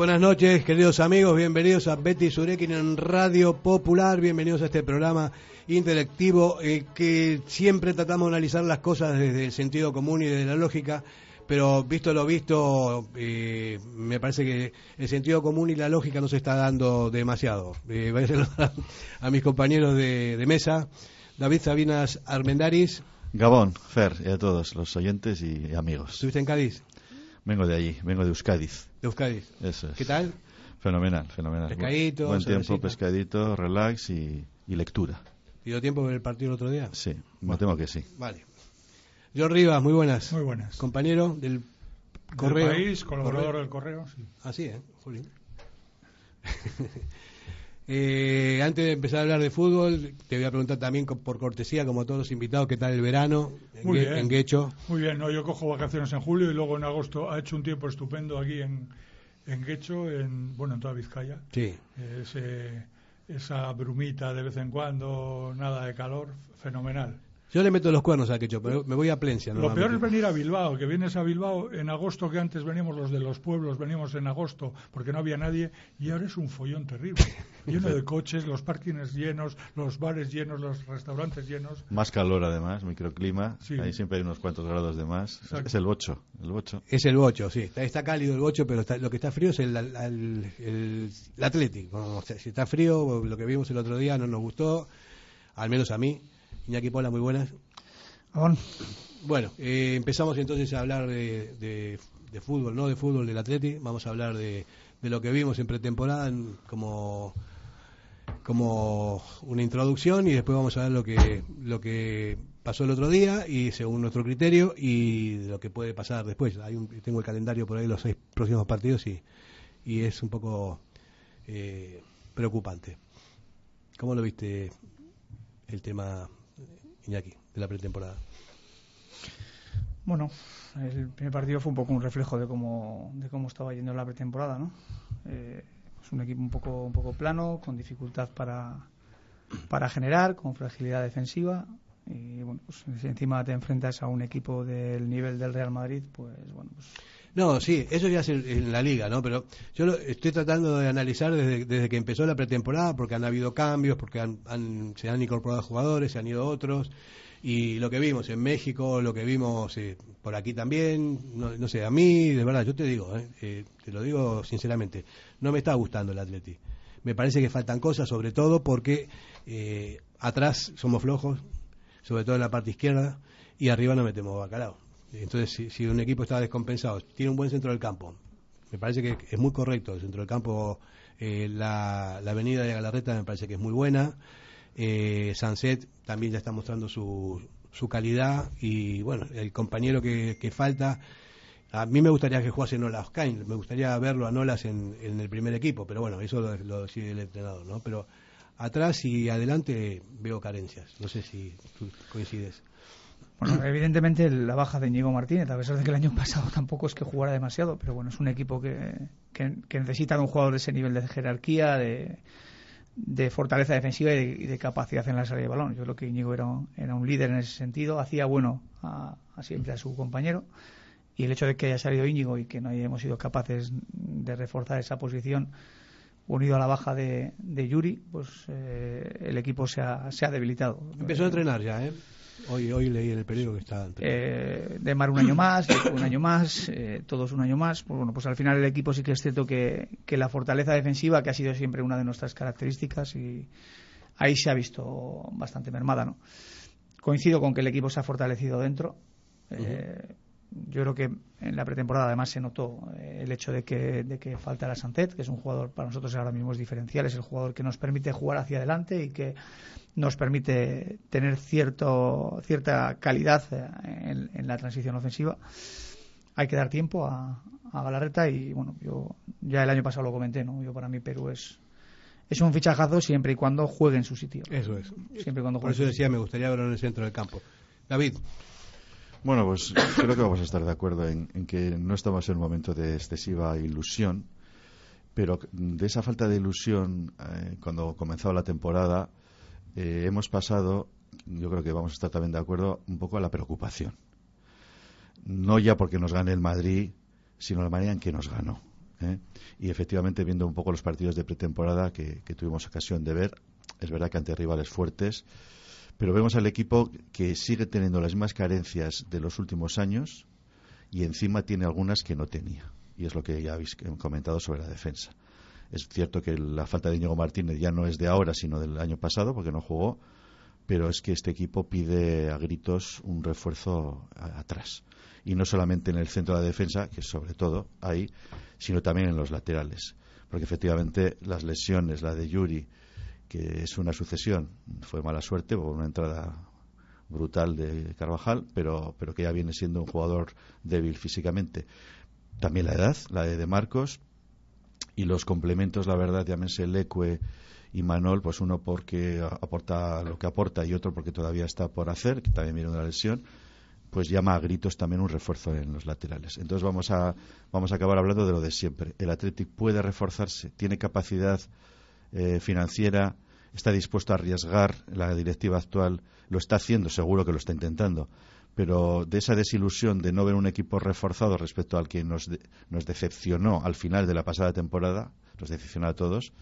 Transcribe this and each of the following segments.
buenas noches, queridos amigos. Bienvenidos a Betty Surekin en Radio Popular. Bienvenidos a este programa intelectivo eh, que siempre tratamos de analizar las cosas desde el sentido común y desde la lógica. Pero visto lo visto, eh, me parece que el sentido común y la lógica no se está dando demasiado. Eh, voy a a mis compañeros de, de mesa. David Sabinas Armendaris. Gabón, Fer, y a todos los oyentes y amigos. ¿Estuviste en Cádiz? Vengo de allí, vengo de Euskadiz. De Euskadiz. Eso es. ¿Qué tal? Fenomenal, fenomenal. Pescadito, Buen tiempo, pescadito, relax y, y lectura. ¿Y dio tiempo ver el partido el otro día? Sí, me temo que sí. Vale. John Rivas, muy buenas. Muy buenas. Compañero del correo. Del país, colaborador Correo. del correo. sí. Así, ¿eh? Jolín. Eh, antes de empezar a hablar de fútbol, te voy a preguntar también por cortesía, como a todos los invitados, ¿qué tal el verano en, Muy bien. en Guecho? Muy bien, no, yo cojo vacaciones en julio y luego en agosto ha hecho un tiempo estupendo aquí en, en Guecho, en, bueno, en toda Vizcaya. Sí. Ese- esa brumita de vez en cuando, nada de calor, fenomenal. Yo le meto los cuernos a Quecho, pero me voy a Plencia. Lo peor es venir a Bilbao, que vienes a Bilbao en agosto, que antes veníamos los de los pueblos, veníamos en agosto porque no había nadie, y ahora es un follón terrible. Lleno de coches, los parkings llenos, los bares llenos, los restaurantes llenos. Más calor además, microclima. Sí. Ahí siempre hay unos cuantos grados de más. Exacto. Es el bocho, el bocho. Es el bocho, sí. Está, está cálido el bocho, pero está- lo que está frío es el, el, el, el Athletic. Como, o sea, si está frío, lo que vimos el otro día no nos gustó, al menos a mí. Iñaki Pola, muy buenas. Bueno, eh, empezamos entonces a hablar de, de- de fútbol, no de fútbol del Atleti. Vamos a hablar de, de lo que vimos en pretemporada en- como, como una introducción y después vamos a ver lo que, lo que pasó el otro día y según nuestro criterio y lo que puede pasar después. Hay un- tengo el calendario por ahí, los seis próximos partidos y, y es un poco eh, preocupante. ¿Cómo lo viste el tema, Iñaki, de la pretemporada? Bueno, el primer partido fue un poco un reflejo de cómo, de cómo estaba yendo la pretemporada, ¿no? Eh, es un equipo un poco, un poco plano, con dificultad para, para generar, con fragilidad defensiva. Y bueno, pues encima te enfrentas a un equipo del nivel del Real Madrid, pues bueno, pues No, sí, eso ya es en, en la liga, ¿no? Pero yo lo estoy tratando de analizar desde, desde que empezó la pretemporada, porque han habido cambios, porque han, se han incorporado jugadores, se han ido otros, y lo que vimos en México, lo que vimos eh, por aquí también, no, no sé, a mí, de verdad, yo te digo, eh, eh, te lo digo sinceramente, no me está gustando el Atleti. Me parece que faltan cosas, sobre todo porque eh, atrás somos flojos, sobre todo en la parte izquierda, y arriba no metemos bacalao. Entonces, si, si un equipo está descompensado, tiene un buen centro del campo, me parece que es muy correcto el centro del campo, eh, la, la avenida de Galarreta me parece que es muy buena, eh, Sunset también ya está mostrando su, su calidad y bueno, el compañero que, que falta, a mí me gustaría que jugase Nolas Kain, me gustaría verlo a Nolas en, en el primer equipo, pero bueno, eso lo, lo decide el entrenador, ¿no? Pero atrás y adelante veo carencias, no sé si tú coincides. Bueno, evidentemente la baja de Íñigo Martínez, a pesar de que el año pasado tampoco es que jugara demasiado, pero bueno, es un equipo que, que, que necesita de un jugador de ese nivel de jerarquía, de, de fortaleza defensiva y de, y de capacidad en la salida de balón. Yo creo que Íñigo era, un- era un líder en ese sentido, hacía bueno a, a siempre a su compañero y el hecho de que haya salido Íñigo y que no hayamos sido capaces de reforzar esa posición unido a la baja de, de Yuri, pues eh, el equipo se ha, se ha debilitado. Empezó a entrenar ya, ¿eh? Hoy, hoy leí en el periódico que está eh, de Mar un año más, un año más, eh, todos un año más. Pues bueno, pues al final el equipo sí que es cierto que, que la fortaleza defensiva, que ha sido siempre una de nuestras características, y ahí se ha visto bastante mermada, ¿no? Coincido con que el equipo se ha fortalecido dentro. Eh, Yo creo que en la pretemporada además se notó eh, el hecho de que, de que falta la Santet, que es un jugador para nosotros ahora mismo es diferencial, es el jugador que nos permite jugar hacia adelante y que nos permite tener cierto, cierta calidad eh, en, en la transición ofensiva. Hay que dar tiempo a, a Galarreta y bueno, yo ya el año pasado lo comenté, ¿no? Yo para mí Perú es es un fichajazo siempre y cuando juegue en su sitio. Eso es. Siempre y cuando Por juegue. eso decía, me gustaría verlo en el centro del campo. David, Bueno, pues creo que vamos a estar de acuerdo en, en que no estamos en un momento de excesiva ilusión, pero de esa falta de ilusión, eh, cuando comenzó la temporada, eh, hemos pasado, yo creo que vamos a estar también de acuerdo, un poco a la preocupación. No ya porque nos gane el Madrid, sino la manera en que nos ganó. ¿eh? Y efectivamente, viendo un poco los partidos de pretemporada que, tuvimos ocasión de ver, es verdad que ante rivales fuertes, pero vemos al equipo que sigue teniendo las mismas carencias de los últimos años y encima tiene algunas que no tenía. Y es lo que ya habéis comentado sobre la defensa. Es cierto que la falta de Diego Martínez ya no es de ahora, sino del año pasado, porque no jugó, pero es que este equipo pide a gritos un refuerzo atrás. Y no solamente en el centro de la defensa, que sobre todo ahí, sino también en los laterales. Porque efectivamente las lesiones, la de Yuri, que es una sucesión, fue mala suerte por una entrada brutal de Carvajal, pero, pero que ya viene siendo un jugador débil físicamente. También la edad, la de Marcos, y los complementos, la verdad, llámense Leque y Manol, pues uno porque aporta lo que aporta y otro porque todavía está por hacer, que también viene la lesión, pues llama a gritos también un refuerzo en los laterales. Entonces vamos a, vamos a acabar hablando de lo de siempre. El Athletic puede reforzarse, tiene capacidad eh, financiera, está dispuesto a arriesgar, la directiva actual lo está haciendo, seguro que lo está intentando, pero de esa desilusión de no ver un equipo reforzado respecto al que nos, nos decepcionó al final de la pasada temporada, nos decepcionó a todos,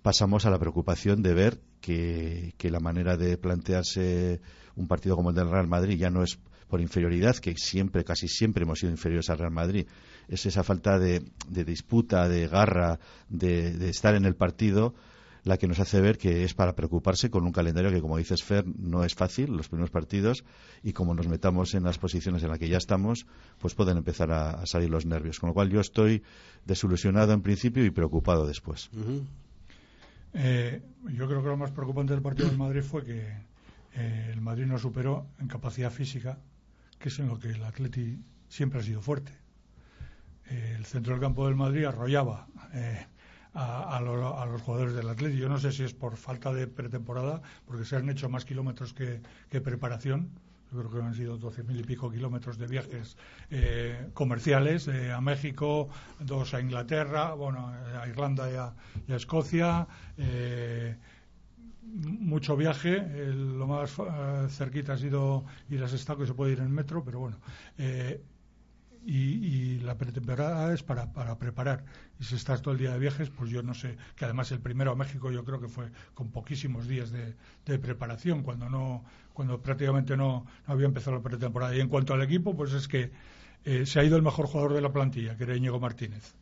pasamos a la preocupación de ver que, la manera de plantearse un partido como el del Real Madrid ya no es por inferioridad, que siempre, casi siempre hemos sido inferiores al Real Madrid, es esa falta de, disputa, de garra, de, estar en el partido, la que nos hace ver que es para preocuparse con un calendario que, como dices, Fer, no es fácil, los primeros partidos, y como nos metamos en las posiciones en las que ya estamos, pues pueden empezar a, salir los nervios. Con lo cual yo estoy desilusionado en principio y preocupado después. Eh, yo creo que lo más preocupante del partido del Madrid fue que eh, el Madrid no superó en capacidad física, que es en lo que el Atleti siempre ha sido fuerte. Eh, el centro del campo del Madrid arrollaba a, los jugadores del Atleti. Yo no sé si es por falta de pretemporada, porque se han hecho más kilómetros que preparación, yo creo que han sido doce mil y pico kilómetros de viajes eh, comerciales eh, a México, dos a Inglaterra, bueno, a Irlanda y a, Escocia. Eh, mucho viaje, lo más cerquita ha sido ir a Sestaco y se puede ir en metro, pero bueno, y, la pretemporada es para, para preparar. Y si estás todo el día de viajes, pues yo no sé, que además el primero a México yo creo que fue con poquísimos días de, preparación, cuando no cuando prácticamente no, había empezado la pretemporada. Y en cuanto al equipo, pues es que eh, se ha ido el mejor jugador de la plantilla, que era Íñigo Martínez.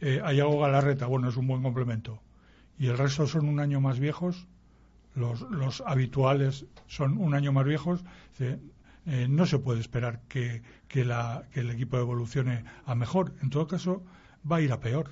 Eh, Ayago Galarreta, bueno, es un buen complemento. Y el resto son un año más viejos, los, los habituales son un año más viejos. No se puede esperar que, que, el equipo evolucione a mejor. En todo caso, va a ir a peor.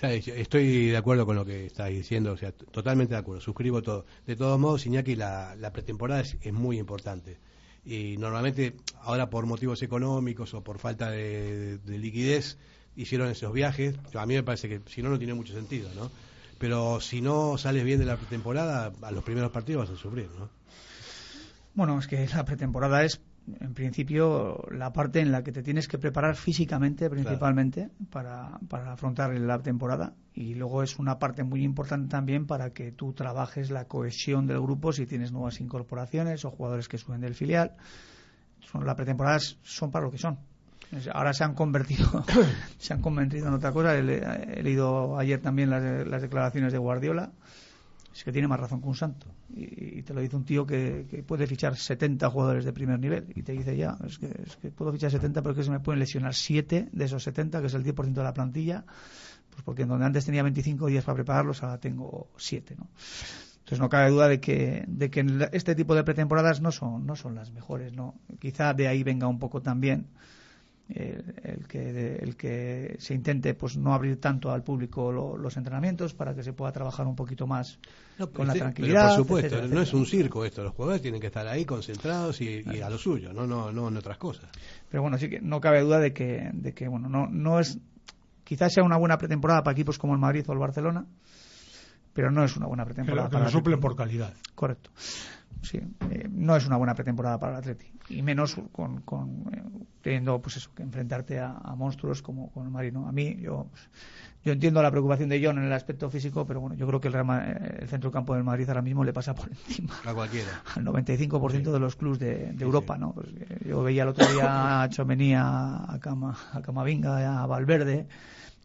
estoy de acuerdo con lo que estás diciendo, o sea, totalmente de acuerdo, suscribo todo. De todos modos, Iñaki, la, la pretemporada es, muy importante. Y normalmente, ahora por motivos económicos o por falta de, liquidez, hicieron esos viajes. A mí me parece que si no, no tiene mucho sentido, ¿no? Pero si no sales bien de la pretemporada, a los primeros partidos vas a sufrir, ¿no? Bueno, es que la pretemporada es, en principio, la parte en la que te tienes que preparar físicamente, principalmente, para, para afrontar la temporada. Y luego es una parte muy importante también para que tú trabajes la cohesión del grupo si tienes nuevas incorporaciones o jugadores que suben del filial. Son, las pretemporadas son para lo que son. Ahora se han convertido, se han convertido en otra cosa. He, leído ayer también las, las declaraciones de Guardiola es que tiene más razón que un santo. Y, te lo dice un tío que, puede fichar 70 jugadores de primer nivel. Y te dice ya, es que, es que puedo fichar 70 pero es que se me pueden lesionar 7 de esos 70, que es el 10% de la plantilla. Pues porque en donde antes tenía 25 días para prepararlos, ahora tengo 7, ¿no? Entonces no cabe duda de que, de que este tipo de pretemporadas no son, no son las mejores, ¿no? Quizá de ahí venga un poco también el, que, el que se intente pues no abrir tanto al público los entrenamientos para que se pueda trabajar un poquito más con la tranquilidad. por supuesto, no es un circo esto, los jugadores tienen que estar ahí concentrados y, a lo suyo, no, no, no en otras cosas. Pero bueno, sí que no cabe duda de que, de que bueno, no, no es, quizás sea una buena pretemporada para equipos como el Madrid o el Barcelona, pero no es una buena pretemporada. Pero que suplen por calidad. Correcto. Sí. Eh, no es una buena pretemporada para el Atleti. Y menos con, con eh, teniendo pues eso, que enfrentarte a, monstruos como con el Marino. A mí, yo, yo entiendo la preocupación de John en el aspecto físico, pero bueno, yo creo que el, eh, el centro campo del Madrid ahora mismo le pasa por encima. A cualquiera. Al 95% de los clubes de, Europa, ¿no? Pues, yo veía el otro día a Chomenía, a, Cama, a Camavinga, a Valverde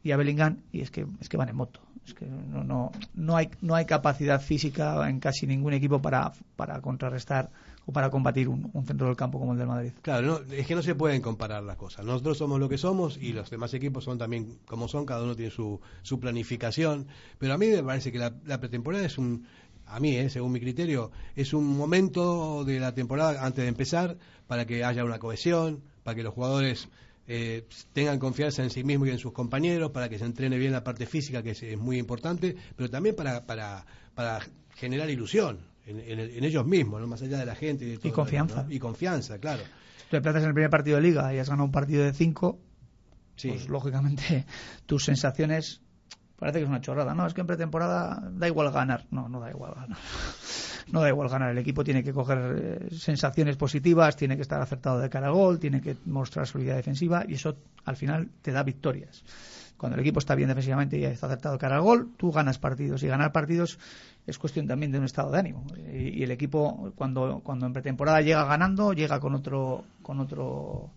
y a Bellingham, y es que, es que van en moto que no, no, no, hay, no hay capacidad física en casi ningún equipo para, para contrarrestar o para combatir un, centro del campo como el del Madrid. Claro, es que no se pueden comparar las cosas. Nosotros somos lo que somos y los demás equipos son también como son, cada uno tiene su, su planificación. Pero a mí me parece que la, pretemporada es un, a mí, eh, según mi criterio, es un momento de la temporada antes de empezar para que haya una cohesión, para que los jugadores eh, tengan confianza en sí mismos y en sus compañeros, para que se entrene bien la parte física, que es, muy importante, pero también para, para, para generar ilusión en, ellos mismos, ¿no? más allá de la gente. Y, y confianza. Y confianza, claro. Tú empiezas en el primer partido de liga y has ganado un partido de cinco, pues lógicamente tus sensaciones parece que es una chorrada. No, es que en pretemporada da igual ganar. No, no da igual ganar. No da igual ganar. El equipo tiene que coger eh, sensaciones positivas, tiene que estar acertado de cara al gol, tiene que mostrar solidez defensiva y eso al final te da victorias. Cuando el equipo está bien defensivamente y está acertado de cara al gol, tú ganas partidos. Y ganar partidos es cuestión también de un estado de ánimo. Y, el equipo, cuando, cuando en pretemporada llega ganando, llega con otro, con otro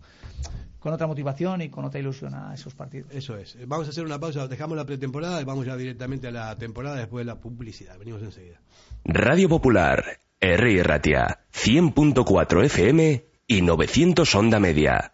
con otra motivación y con otra ilusión a esos partidos. Eso es. Vamos a hacer una pausa, dejamos la pretemporada y vamos ya directamente a la temporada después de la publicidad. Venimos enseguida. Radio Popular, R. Ratia, 100.4 FM y 900 Onda Media.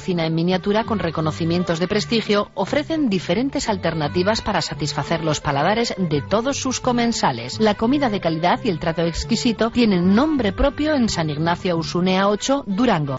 cocina en miniatura con reconocimientos de prestigio ofrecen diferentes alternativas para satisfacer los paladares de todos sus comensales. La comida de calidad y el trato exquisito tienen nombre propio en San Ignacio Usunea 8, Durango.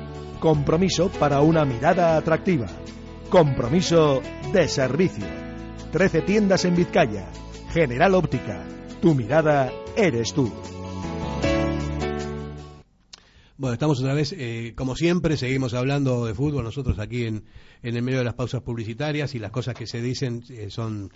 Compromiso para una mirada atractiva. Compromiso de servicio. Trece tiendas en Vizcaya. General Óptica. Tu mirada eres tú. Bueno, estamos otra vez, eh, como siempre, seguimos hablando de fútbol nosotros aquí en, en el medio de las pausas publicitarias y las cosas que se dicen eh, son,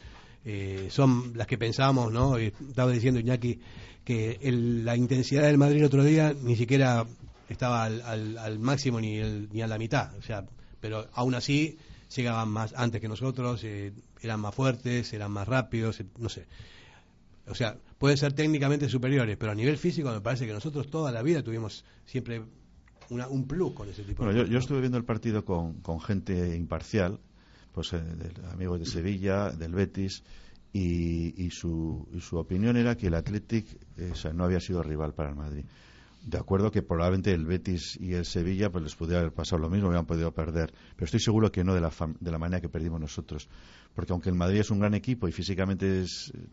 eh, son las que pensamos, ¿no? Estaba diciendo Iñaki que la intensidad del Madrid el otro día ni siquiera estaba al, al, máximo ni, ni a la mitad, o sea, pero aún así llegaban más antes que nosotros, eh, eran más fuertes, eran más rápidos, eh, no sé. O sea, pueden ser técnicamente superiores, pero a nivel físico me parece que nosotros toda la vida tuvimos siempre una, un plus con ese tipo bueno, Yo, yo, estuve viendo el partido con, con gente imparcial, pues eh, amigos de Sevilla, del Betis, y, y, su, y su opinión era que el Athletic o sea, no había sido rival para el Madrid de acuerdo que probablemente el Betis y el Sevilla pues les pudiera haber pasado lo mismo, hubieran podido perder, pero estoy seguro que no de la, de la manera que perdimos nosotros, porque aunque el Madrid es un gran equipo y físicamente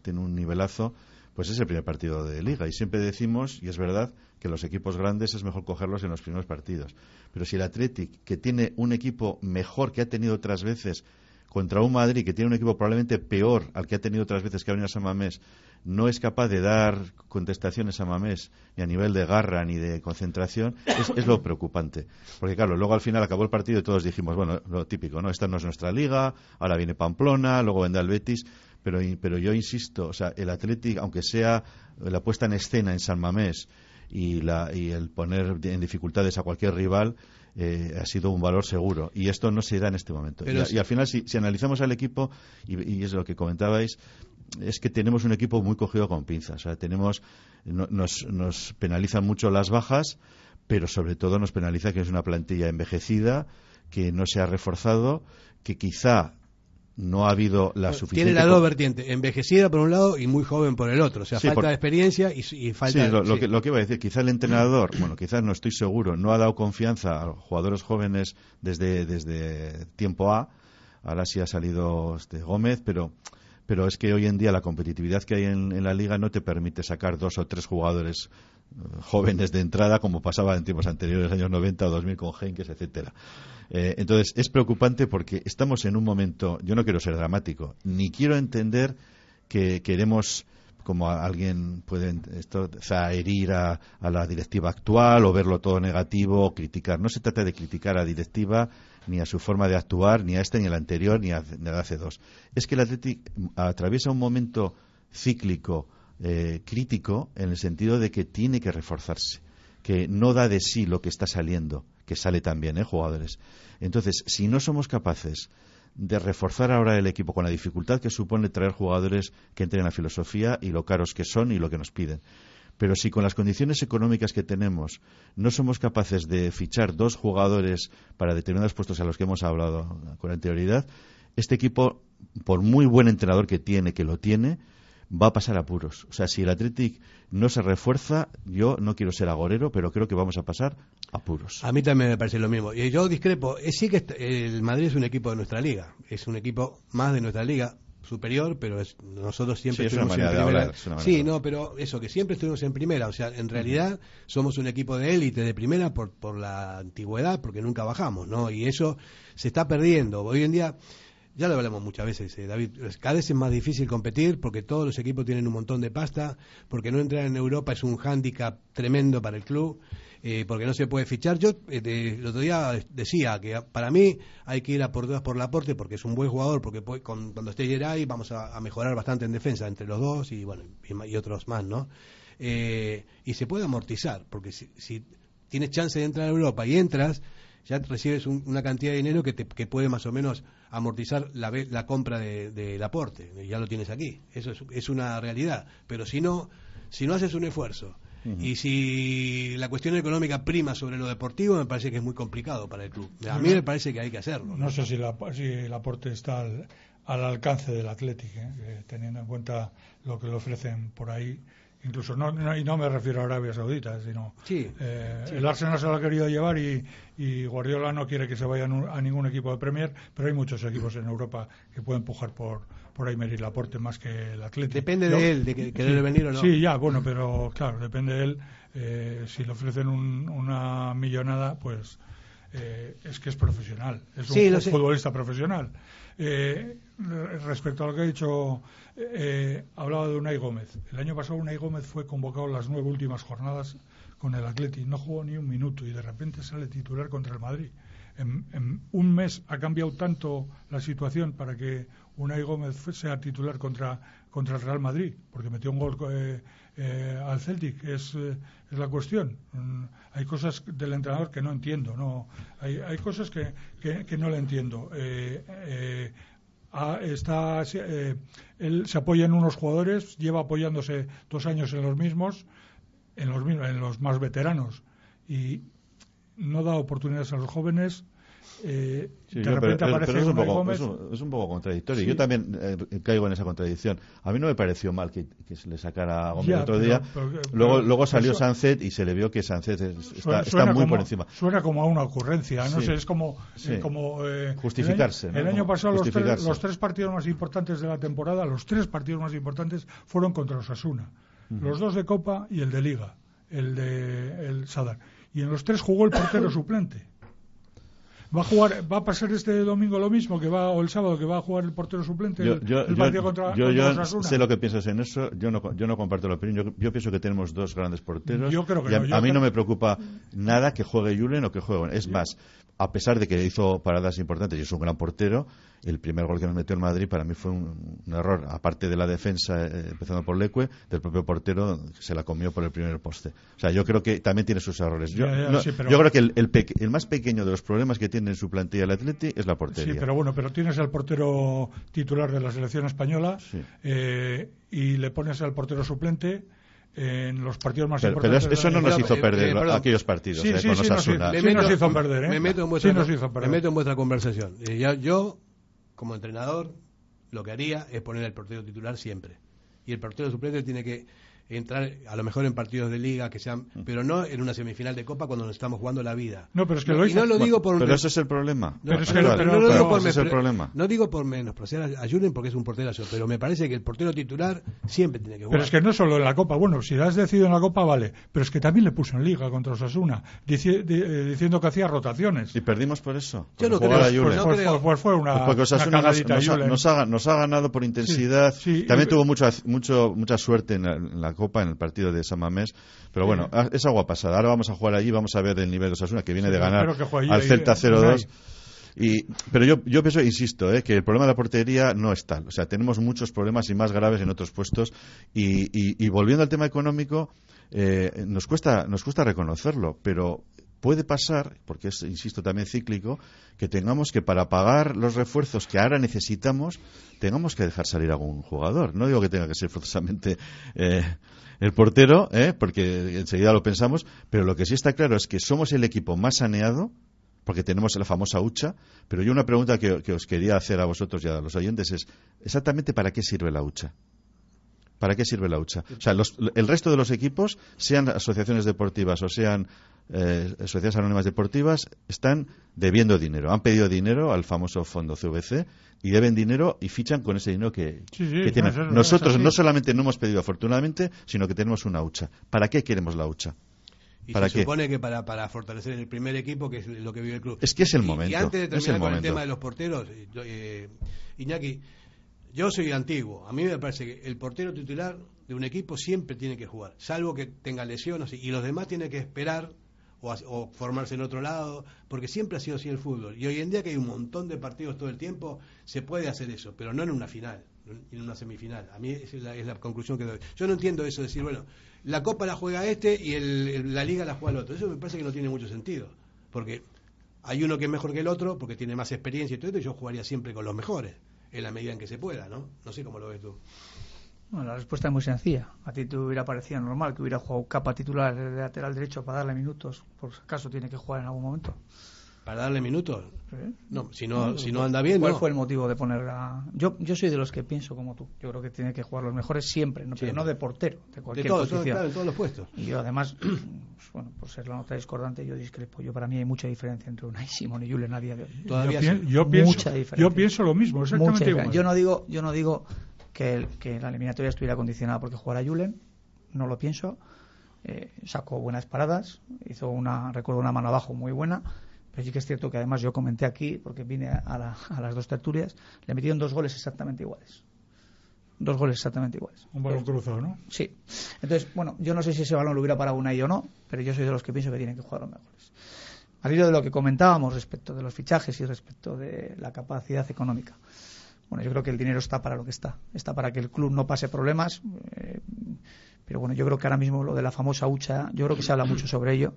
tiene un nivelazo, pues es el primer partido de liga. Y siempre decimos, y es verdad, que los equipos grandes es mejor cogerlos en los primeros partidos, pero si el Athletic, que tiene un equipo mejor que ha tenido otras veces, contra un Madrid que tiene un equipo probablemente peor al que ha tenido otras veces que ha venido a San Mamés, no es capaz de dar contestaciones a Mamés, ni a nivel de garra ni de concentración, es, lo preocupante. Porque, claro, luego al final acabó el partido y todos dijimos, bueno, lo típico, ¿no? Esta no es nuestra liga, ahora viene Pamplona, luego vendrá el Betis. Pero, pero yo insisto, o sea, el Atlético, aunque sea la puesta en escena en San Mamés y, la, y el poner en dificultades a cualquier rival, eh, ha sido un valor seguro. Y esto no se da en este momento. Y, al final, si, analizamos al equipo, y, es lo que comentabais, es que tenemos un equipo muy cogido con pinzas. O sea, tenemos, nos, nos penalizan mucho las bajas, pero sobre todo nos penaliza que es una plantilla envejecida, que no se ha reforzado, que quizá no ha habido la suficiente. Tiene la dos vertientes, envejecida por un lado y muy joven por el otro. O sea, falta de experiencia y, falta. Sí, lo, Que, lo, que, iba a decir, quizá el entrenador, bueno, quizás no estoy seguro, no ha dado confianza a jugadores jóvenes desde, desde tiempo A. Ahora sí ha salido este Gómez, pero pero es que hoy en día la competitividad que hay en, la liga no te permite sacar dos o tres jugadores eh, jóvenes de entrada como pasaba en tiempos anteriores, años 90 o 2000 con Henkes, etcétera. Eh, entonces es preocupante porque estamos en un momento, yo no quiero ser dramático, ni quiero entender que queremos como alguien puede esto, herir a, la directiva actual o verlo todo negativo o criticar. No se trata de criticar a la directiva ni a su forma de actuar, ni a este, ni al anterior, ni a, ni a hace dos. Es que el Athletic atraviesa un momento cíclico eh, crítico en el sentido de que tiene que reforzarse, que no da de sí lo que está saliendo, que sale también, ¿eh, jugadores? Entonces, si no somos capaces de reforzar ahora el equipo con la dificultad que supone traer jugadores que entren en la filosofía y lo caros que son y lo que nos piden. Pero si con las condiciones económicas que tenemos no somos capaces de fichar dos jugadores para determinados puestos a los que hemos hablado con anterioridad, este equipo, por muy buen entrenador que tiene, que lo tiene, va a pasar apuros. O sea, si el Athletic no se refuerza, yo no quiero ser agorero, pero creo que vamos a pasar apuros. A mí también me parece lo mismo. Y yo discrepo. Es, sí que el Madrid es un equipo de nuestra liga. Es un equipo más de nuestra liga superior, pero nosotros siempre estuvimos en primera. sí, no, pero eso, que siempre estuvimos en primera. O sea, en realidad somos un equipo de élite de primera por, por la antigüedad, porque nunca bajamos, ¿no? Y eso se está perdiendo. Hoy en día ya lo hablamos muchas veces, eh, David. Cada vez es más difícil competir porque todos los equipos tienen un montón de pasta, porque no entrar en Europa es un hándicap tremendo para el club, eh, porque no se puede fichar. Yo eh, el otro día decía que para mí hay que ir a por todas por Laporte porque es un buen jugador, porque cuando esté Geray vamos a, mejorar bastante en defensa entre los dos y bueno y, otros más, ¿no? y se puede amortizar, porque si, tienes chance de entrar a Europa y entras ya recibes una cantidad de dinero que, te, que puede más o menos amortizar la, la compra del de, aporte. Ya lo tienes aquí. Eso es, es, una realidad. Pero si no, si no haces un esfuerzo y si la cuestión económica prima sobre lo deportivo, me parece que es muy complicado para el club. A mí me parece que hay que hacerlo. No, sé si, la, si el aporte está al, alcance del Atlético, ¿eh? teniendo en cuenta lo que le ofrecen por ahí incluso no, y no me refiero a Arabia Saudita, sino eh, el Arsenal se lo ha querido llevar y, Guardiola no quiere que se vaya a ningún equipo de Premier, pero hay muchos equipos en Europa que pueden empujar por por ahí medir Laporte más que el Atlético. Depende de él, de que querer venir o no. Sí, ya, bueno, pero claro, depende de él. Eh, si le ofrecen una millonada, pues eh, es que es profesional, es un futbolista profesional. Eh, respecto a lo que ha dicho, eh, hablaba de Unai Gómez. El año pasado Unai Gómez fue convocado a las nueve últimas jornadas con el Atleti, no jugó ni un minuto y de repente sale titular contra el Madrid. En, un mes ha cambiado tanto la situación para que Unai Gómez sea titular contra, contra el Real Madrid, porque metió un gol eh, eh, al Celtic, es, eh, es la cuestión. Mm, hay cosas del entrenador que no entiendo, no hay, hay cosas que, que, no le entiendo. Eh, está, él se apoya en unos jugadores, lleva apoyándose dos años en los mismos, en los, en los más veteranos, y no da oportunidades a los jóvenes eh, de repente aparece es, un poco, es, un, poco, contradictorio. Yo también eh, caigo en esa contradicción. A mí no me pareció mal que, se le sacara a Gómez el otro día. luego luego salió Sancet y se le vio que Sancet está, muy por encima. Suena como a una ocurrencia. No sé, es como. como eh, Justificarse. El año, pasado los tres, los tres, partidos más importantes de la temporada, los tres partidos más importantes fueron contra los Asuna. Los dos de Copa y el de Liga, el de el Sadar. Y en los tres jugó el portero suplente. ¿Va a jugar, va a pasar este domingo lo mismo que va o el sábado que va a jugar el portero suplente Yo, el, yo, el partido contra, yo- contra yo Osasuna? sé lo que piensas en eso. Yo no, yo no comparto la opinión. Yo, yo pienso que tenemos dos grandes porteros. Yo creo que y a, no, a mí creo- no me preocupa nada que juegue Julen o que juegue. Es más, a pesar de que hizo paradas importantes y es un gran portero, el primer gol que nos metió el Madrid para mí fue un, un error. Aparte de la defensa, eh, empezando por Leque, del propio portero que se la comió por el primer poste. O sea, yo creo que también tiene sus errores. Yo, Ya, ya, no- sí, pero- yo creo que el, el peque- el más pequeño de los problemas que tiene en su plantilla el Atleti es la portería. Sí, pero bueno, pero tienes al portero titular de la selección española Sí. eh, y le pones al portero suplente en los partidos más Pero, pero importantes. eso no nos hizo eh, perder eh, aquellos partidos Sí, eh, sí, con sí, Osasuna. sí. nos hizo perder, ¿eh? Me meto en Sí vuestra, nos hizo perder. me meto en vuestra conversación. Eh, ya- yo, como entrenador, lo que haría es poner el portero titular siempre. Y el portero suplente tiene que entrar, a lo mejor en partidos de liga, que sean, Mm. pero no en una semifinal de Copa cuando nos estamos jugando la vida. No, pero es que lo y hizo- no lo digo por Pero ese es el problema. no, Pero es que- pero- pero- no lo digo por ese es el me- problema. No digo por menospreciar a a Julen porque es un porterazo, pero me parece que el portero titular siempre tiene que jugar. Pero es que no solo en la Copa, bueno, si la has decidido en la Copa, vale, pero es que también le puso en Liga contra Osasuna, dici- di- eh, diciendo que hacía rotaciones. Y perdimos por eso. Yo no creo, pues no pues, creo. pues- pues fue una, Pues porque una Osasuna nos, cagadita nos ha, nos ha- nos ha ganado por intensidad. sí, También y- tuvo mucho, mucho, mucha suerte en la, en la Copa, en el partido de San Mamés. Pero bueno, ah, es agua pasada. Ahora vamos a jugar allí, vamos a ver el nivel de Osasuna, que viene Sí, de ganar al Celta eh, 0-2. Y, pero yo, yo pienso, insisto, eh, que el problema de la portería no es tal. O sea, tenemos muchos problemas y más graves en otros puestos. Y, y- y volviendo al tema económico, eh, nos, cuesta, nos cuesta reconocerlo, pero puede pasar, porque es, insisto, también cíclico, que tengamos que para pagar los refuerzos que ahora necesitamos, tengamos que dejar salir a algún jugador. No digo que tenga que ser forzosamente eh, el portero, eh, porque enseguida lo pensamos, pero lo que sí está claro es que somos el equipo más saneado, porque tenemos la famosa hucha, pero yo una pregunta que, que os quería hacer a vosotros y a los oyentes es, ¿exactamente para qué sirve la hucha? ¿Para qué sirve la hucha? O sea, los- el resto de los equipos, sean asociaciones deportivas o sean eh, sociedades anónimas deportivas, están debiendo dinero. Han pedido dinero al famoso fondo CVC y deben dinero y fichan con ese dinero que, Sí, sí, que no, tienen. Nosotros no solamente no hemos pedido afortunadamente, sino que tenemos una hucha. ¿Para qué queremos la hucha? Y ¿Para se qué? supone que para, para fortalecer el primer equipo, que es lo que vive el club. Es que es el Y- momento, Y, antes de es terminar el con momento. el tema de los porteros, eh, yo, eh, Iñaki, yo soy antiguo. A mí me parece que el portero titular de un equipo siempre tiene que jugar, salvo que tenga lesiones y los demás tienen que esperar o, o formarse en otro lado, porque siempre ha sido así el fútbol. Y hoy en día que hay un montón de partidos todo el tiempo, se puede hacer eso, pero no en una final, en una semifinal. A mí es la, es la conclusión que doy. Yo no entiendo eso de decir, bueno, la Copa la juega este y el- la Liga la juega el otro. Eso me parece que no tiene mucho sentido, porque hay uno que es mejor que el otro, porque tiene más experiencia y todo esto, y yo jugaría siempre con los mejores, en la medida en que se pueda, ¿no? No sé cómo lo ves tú. Bueno, la respuesta es muy sencilla. A ti te hubiera parecido normal que hubiera jugado capa titular de lateral derecho para darle minutos, por si acaso tiene que jugar en algún momento. ¿Para darle minutos? ¿Sí? No, si no, si no anda bien, ¿Cuál no. fue el motivo de poner a... Yo, yo soy de los que pienso como tú. Yo creo que tiene que jugar los mejores siempre, no, pero no de portero, de De cualquier todos, posición. claro, en todos los puestos. Y yo además, pues, bueno, por ser la nota discordante, yo discrepo. Yo para mí hay mucha diferencia entre Unai Simón y Julen a día de hoy. Todavía yo, pienso, Mucha diferencia. yo pienso lo mismo, Mucha exactamente diferencia. igual. Yo no digo, yo no digo que, el- que la eliminatoria estuviera condicionada porque jugara Julen, no lo pienso. Eh, sacó buenas paradas, hizo una, recuerdo una mano abajo muy buena, pero sí que es cierto que además yo comenté aquí, porque vine a, la- a las dos tertulias, le metieron dos goles exactamente iguales. Dos goles exactamente iguales. Un balón cruzado, ¿no? Sí. Entonces, bueno, yo no sé si ese balón lo hubiera parado una y o no, pero yo soy de los que pienso que tienen que jugar los mejores. Al hilo de lo que comentábamos respecto de los fichajes y respecto de la capacidad económica. Bueno, yo creo que el dinero está para lo que está. Está para que el club no pase problemas. eh, pero bueno, yo creo que ahora mismo lo de la famosa hucha, yo creo que se habla mucho sobre ello.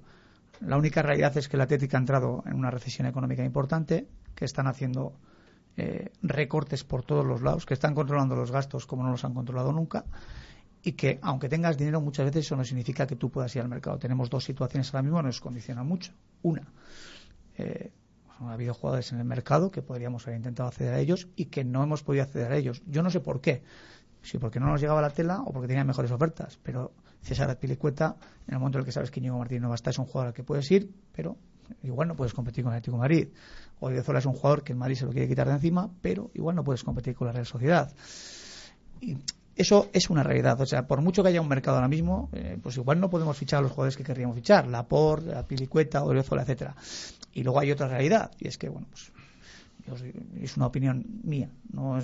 La única realidad es que la Atlético ha entrado en una recesión económica importante, que están haciendo eh, recortes por todos los lados, que están controlando los gastos como no los han controlado nunca y que aunque tengas dinero muchas veces eso no significa que tú puedas ir al mercado. Tenemos dos situaciones ahora mismo que nos condicionan mucho. Una, eh, ha habido jugadores en el mercado que podríamos haber intentado acceder a ellos y que no hemos podido acceder a ellos. Yo no sé por qué. Si porque no nos llegaba la tela o porque tenían mejores ofertas. Pero César Azpilicueta, en el momento en el que sabes que Íñigo Martínez no va es un jugador al que puedes ir, pero igual no puedes competir con el Atlético de Madrid. Odriozola es un jugador que el Madrid se lo quiere quitar de encima, pero igual no puedes competir con la Real Sociedad. Eso es una realidad. O sea, por mucho que haya un mercado ahora mismo, eh, pues igual no podemos fichar a los jugadores que querríamos fichar, Laporte, la Pilicueta, Oriozola, etcétera. Y luego hay otra realidad, y es que, bueno, pues es una opinión mía, no,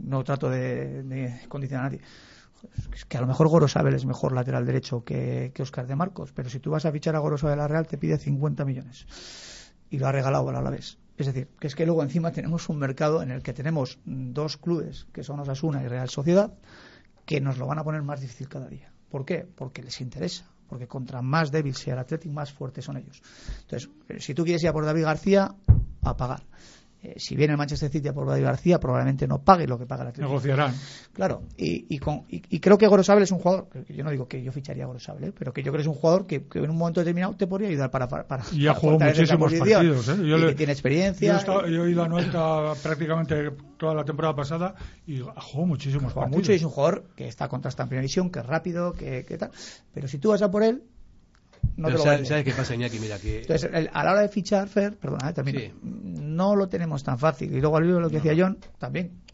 no trato de, condicionar a nadie. Es que a lo mejor Gorosabel es mejor lateral derecho que, que Oscar de Marcos, pero si tú vas a fichar a Gorosabel a la Real te pide 50 millones y lo ha regalado a la vez. Es decir, que es que luego encima tenemos un mercado en el que tenemos dos clubes, que son Osasuna y Real Sociedad, que nos lo van a poner más difícil cada día. ¿Por qué? Porque les interesa. Porque contra más débil sea el Atlético, más fuertes son ellos. Entonces, eh, si tú quieres ir a por David García, a pagar. Eh, si viene el Manchester City a por David García, probablemente no pague lo que paga el Atlético. Negociarán. Claro, y, y, con, y, creo que Gorosable es un jugador, yo no digo que yo ficharía a Gorosable, pero que yo creo que es un jugador que, en un momento determinado te podría ayudar para. para, y ha jugado muchísimos partidos. ¿eh? Yo que tiene experiencia. Yo, he ido a prácticamente toda la temporada pasada y ha jugado muchísimos partidos. Mucho y es un jugador que está contrastado en primera división, que es rápido, que, que tal. Pero si tú vas a por él, no te lo sabes, ¿sabes, qué pasa, Iñaki? Mira que... Entonces, a la hora de fichar, Fer, perdona, eh, también no lo tenemos tan fácil. Y luego al lo que decía John, también.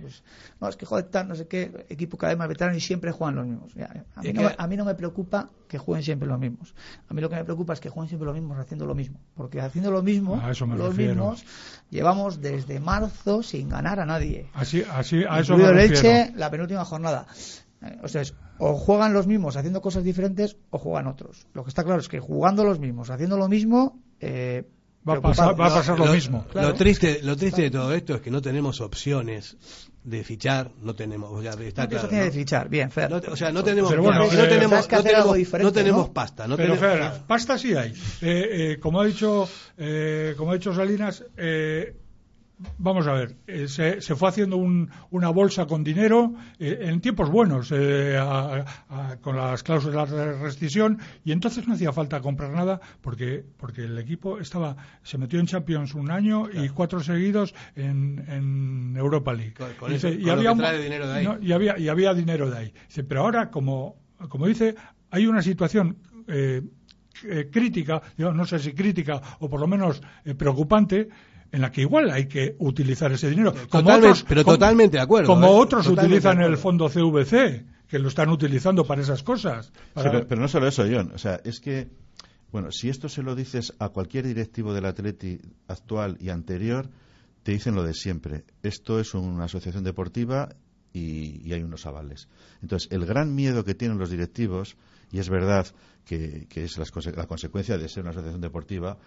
Pues, no, es que joder, no sé qué, equipo cada vez más veterano y siempre juegan los mismos. a, mí no, a, mí no, me preocupa que jueguen siempre los mismos. A mí lo que me preocupa es que jueguen siempre los mismos haciendo lo mismo. Porque haciendo lo mismo, los mismos, llevamos desde marzo sin ganar a nadie. Así, así, a eso me leche la penúltima jornada. Eh, o sea, o juegan los mismos haciendo cosas diferentes o juegan otros. Lo que está claro es que jugando los mismos, haciendo lo mismo, eh, va, a pasar, va a pasar lo, mismo. Lo triste, lo triste de todo esto es que no tenemos opciones de fichar, no tenemos, ya está claro, de fichar, bien, Fer. o sea, no tenemos, no, tenemos, no, tenemos, no tenemos pasta, no pero tenemos, Fer, pasta sí hay. Eh, eh, como ha dicho, eh, como ha dicho Salinas, eh, Vamos a ver, eh, se, fue haciendo una bolsa con dinero eh, en tiempos buenos, eh, con las cláusulas de rescisión, y entonces no hacía falta comprar nada porque, porque el equipo estaba se metió en Champions un año y cuatro seguidos en, Europa League. y, había, dinero de ahí. y, había, y había dinero de ahí. pero ahora, como, como dice, hay una situación crítica, no sé si crítica o por lo menos preocupante, en la que igual hay que utilizar ese dinero. Como otros, pero totalmente de acuerdo. Como ¿eh? otros utilizan el fondo CVC, que lo están utilizando para esas cosas. pero, no solo eso, John. O sea, es que, bueno, si esto se lo dices a cualquier directivo del Atleti actual y anterior, te dicen lo de siempre. Esto es una asociación deportiva y, hay unos avales. Entonces, el gran miedo que tienen los directivos, y es verdad que, es la consecuencia de ser una asociación deportiva,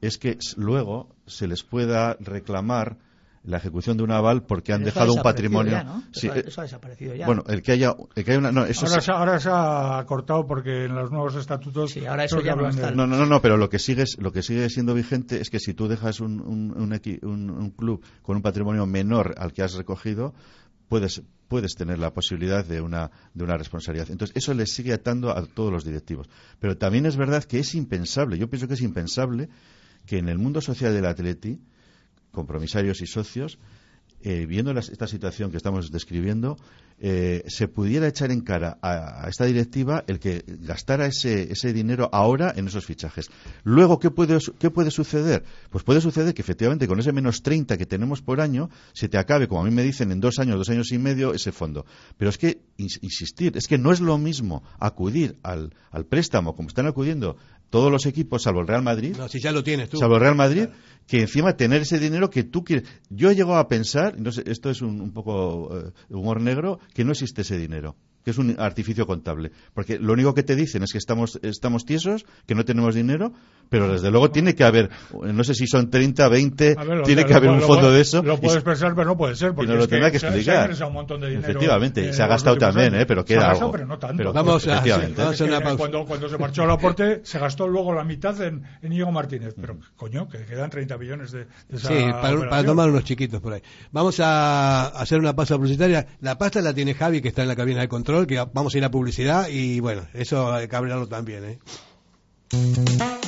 es que luego se les pueda reclamar la ejecución de un aval porque han dejado un patrimonio. eso, ha desaparecido ya. Bueno, el que haya, el que haya una. No, eso ahora, se, ahora, se, ha cortado porque en los nuevos estatutos. Sí, ahora eso ya no está. No, no, no, pero lo que, sigue, lo que sigue siendo vigente es que si tú dejas un, un, un, un club con un patrimonio menor al que has recogido, puedes, puedes tener la posibilidad de una, de una responsabilidad. Entonces, eso les sigue atando a todos los directivos. Pero también es verdad que es impensable, yo pienso que es impensable que en el mundo social del Atleti, compromisarios y socios, eh, viendo esta situación que estamos describiendo, eh, se pudiera echar en cara a, esta directiva el que gastara ese, ese, dinero ahora en esos fichajes. Luego, ¿qué puede, ¿qué puede suceder? Pues puede suceder que efectivamente con ese menos 30 que tenemos por año se te acabe, como a mí me dicen, en dos años, dos años y medio ese fondo. Pero es que, insistir, es que no es lo mismo acudir al, al préstamo como están acudiendo todos los equipos, salvo el Real Madrid. No, si ya lo tienes tú. Salvo el Real Madrid, que encima tener ese dinero que tú quieres. Yo he llegado a pensar, no sé, esto es un, poco eh, humor negro, que no existe ese dinero que es un artificio contable. Porque lo único que te dicen es que estamos, estamos tiesos, que no tenemos dinero, pero desde luego tiene que haber, no sé si son 30, 20, tiene que haber un fondo de eso. Lo puedes pensar, pero no puede ser. Porque y lo tendrá que, explicar. Se, un montón de dinero Efectivamente, se ha gastado también, ¿eh? pero queda algo. Pero no tanto. vamos, a, una pausa. Cuando, cuando se marchó al aporte, se gastó luego la mitad en, en Diego Martínez. Pero, coño, que quedan 30 millones de, de esa Sí, para, para, tomar unos chiquitos por ahí. Vamos a hacer una pausa publicitaria. La pasta la tiene Javi, que está en la cabina de control, que vamos a ir a publicidad y bueno, eso hay que hablarlo también. ¿eh?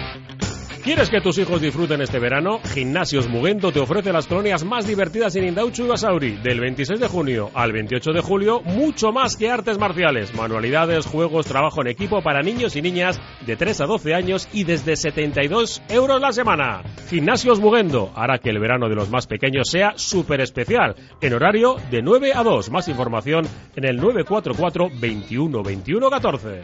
¿Quieres que tus hijos disfruten este verano? Gimnasios Mugendo te ofrece las colonias más divertidas en Indauchu y Basauri. Del 26 de junio al 28 de julio, mucho más que artes marciales, manualidades, juegos, trabajo en equipo para niños y niñas de 3 a 12 años y desde 72 euros la semana. Gimnasios Mugendo hará que el verano de los más pequeños sea súper especial, en horario de 9 a 2. Más información en el 944 21 21 14.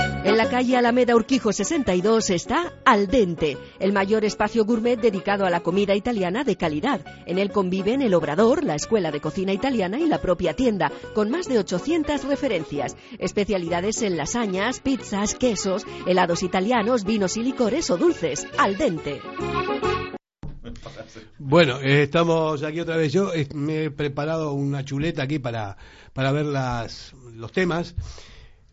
En la calle Alameda Urquijo 62 está Al Dente, el mayor espacio gourmet dedicado a la comida italiana de calidad. En él conviven el Obrador, la Escuela de Cocina Italiana y la propia tienda, con más de 800 referencias. Especialidades en lasañas, pizzas, quesos, helados italianos, vinos y licores o dulces. Al Dente. Bueno, eh, estamos aquí otra vez. Yo eh, me he preparado una chuleta aquí para, para ver los temas.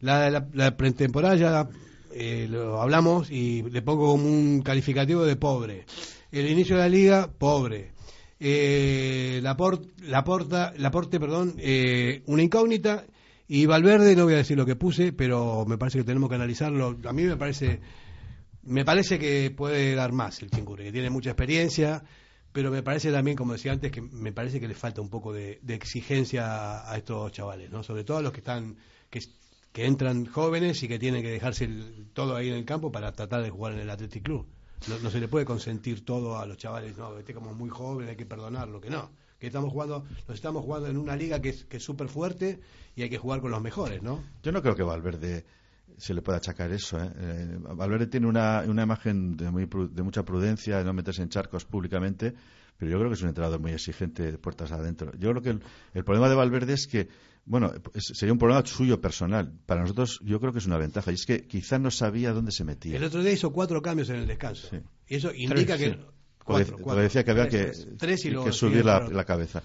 La, la, pretemporada ya eh, lo hablamos y le pongo como un calificativo de pobre. El inicio de la liga, pobre. Eh, la, por, la porta, la porte, perdón, eh, una incógnita. Y Valverde, no voy a decir lo que puse, pero me parece que tenemos que analizarlo. A mí me parece, me parece que puede dar más el Chingurri, que tiene mucha experiencia, pero me parece también, como decía antes, que me parece que le falta un poco de, de exigencia a estos chavales, ¿no? Sobre todo a los que están, que que entran jóvenes y que tienen que dejarse todo ahí en el campo para tratar de jugar en el Athletic Club. No, se le puede consentir todo a los chavales, no, este como muy joven, hay que perdonarlo, que no. Que estamos jugando, estamos jugando en una liga que es que fuerte y hay que jugar con los mejores, ¿no? Yo no creo que Valverde se le pueda achacar eso. ¿eh? Eh, Valverde tiene una, una imagen de, muy de mucha prudencia, de no meterse en charcos públicamente, pero yo creo que es un entrenador muy exigente de puertas adentro. Yo creo que el, el problema de Valverde es que, bueno, sería un problema suyo personal. Para nosotros yo creo que es una ventaja, y es que quizás no sabía dónde se metía. El otro día hizo cuatro cambios en el descanso. Y eso indica Tres, que... sí. Cuatro, cuatro. decía que había Tres, que, tres. Que luego subir la, cabeza.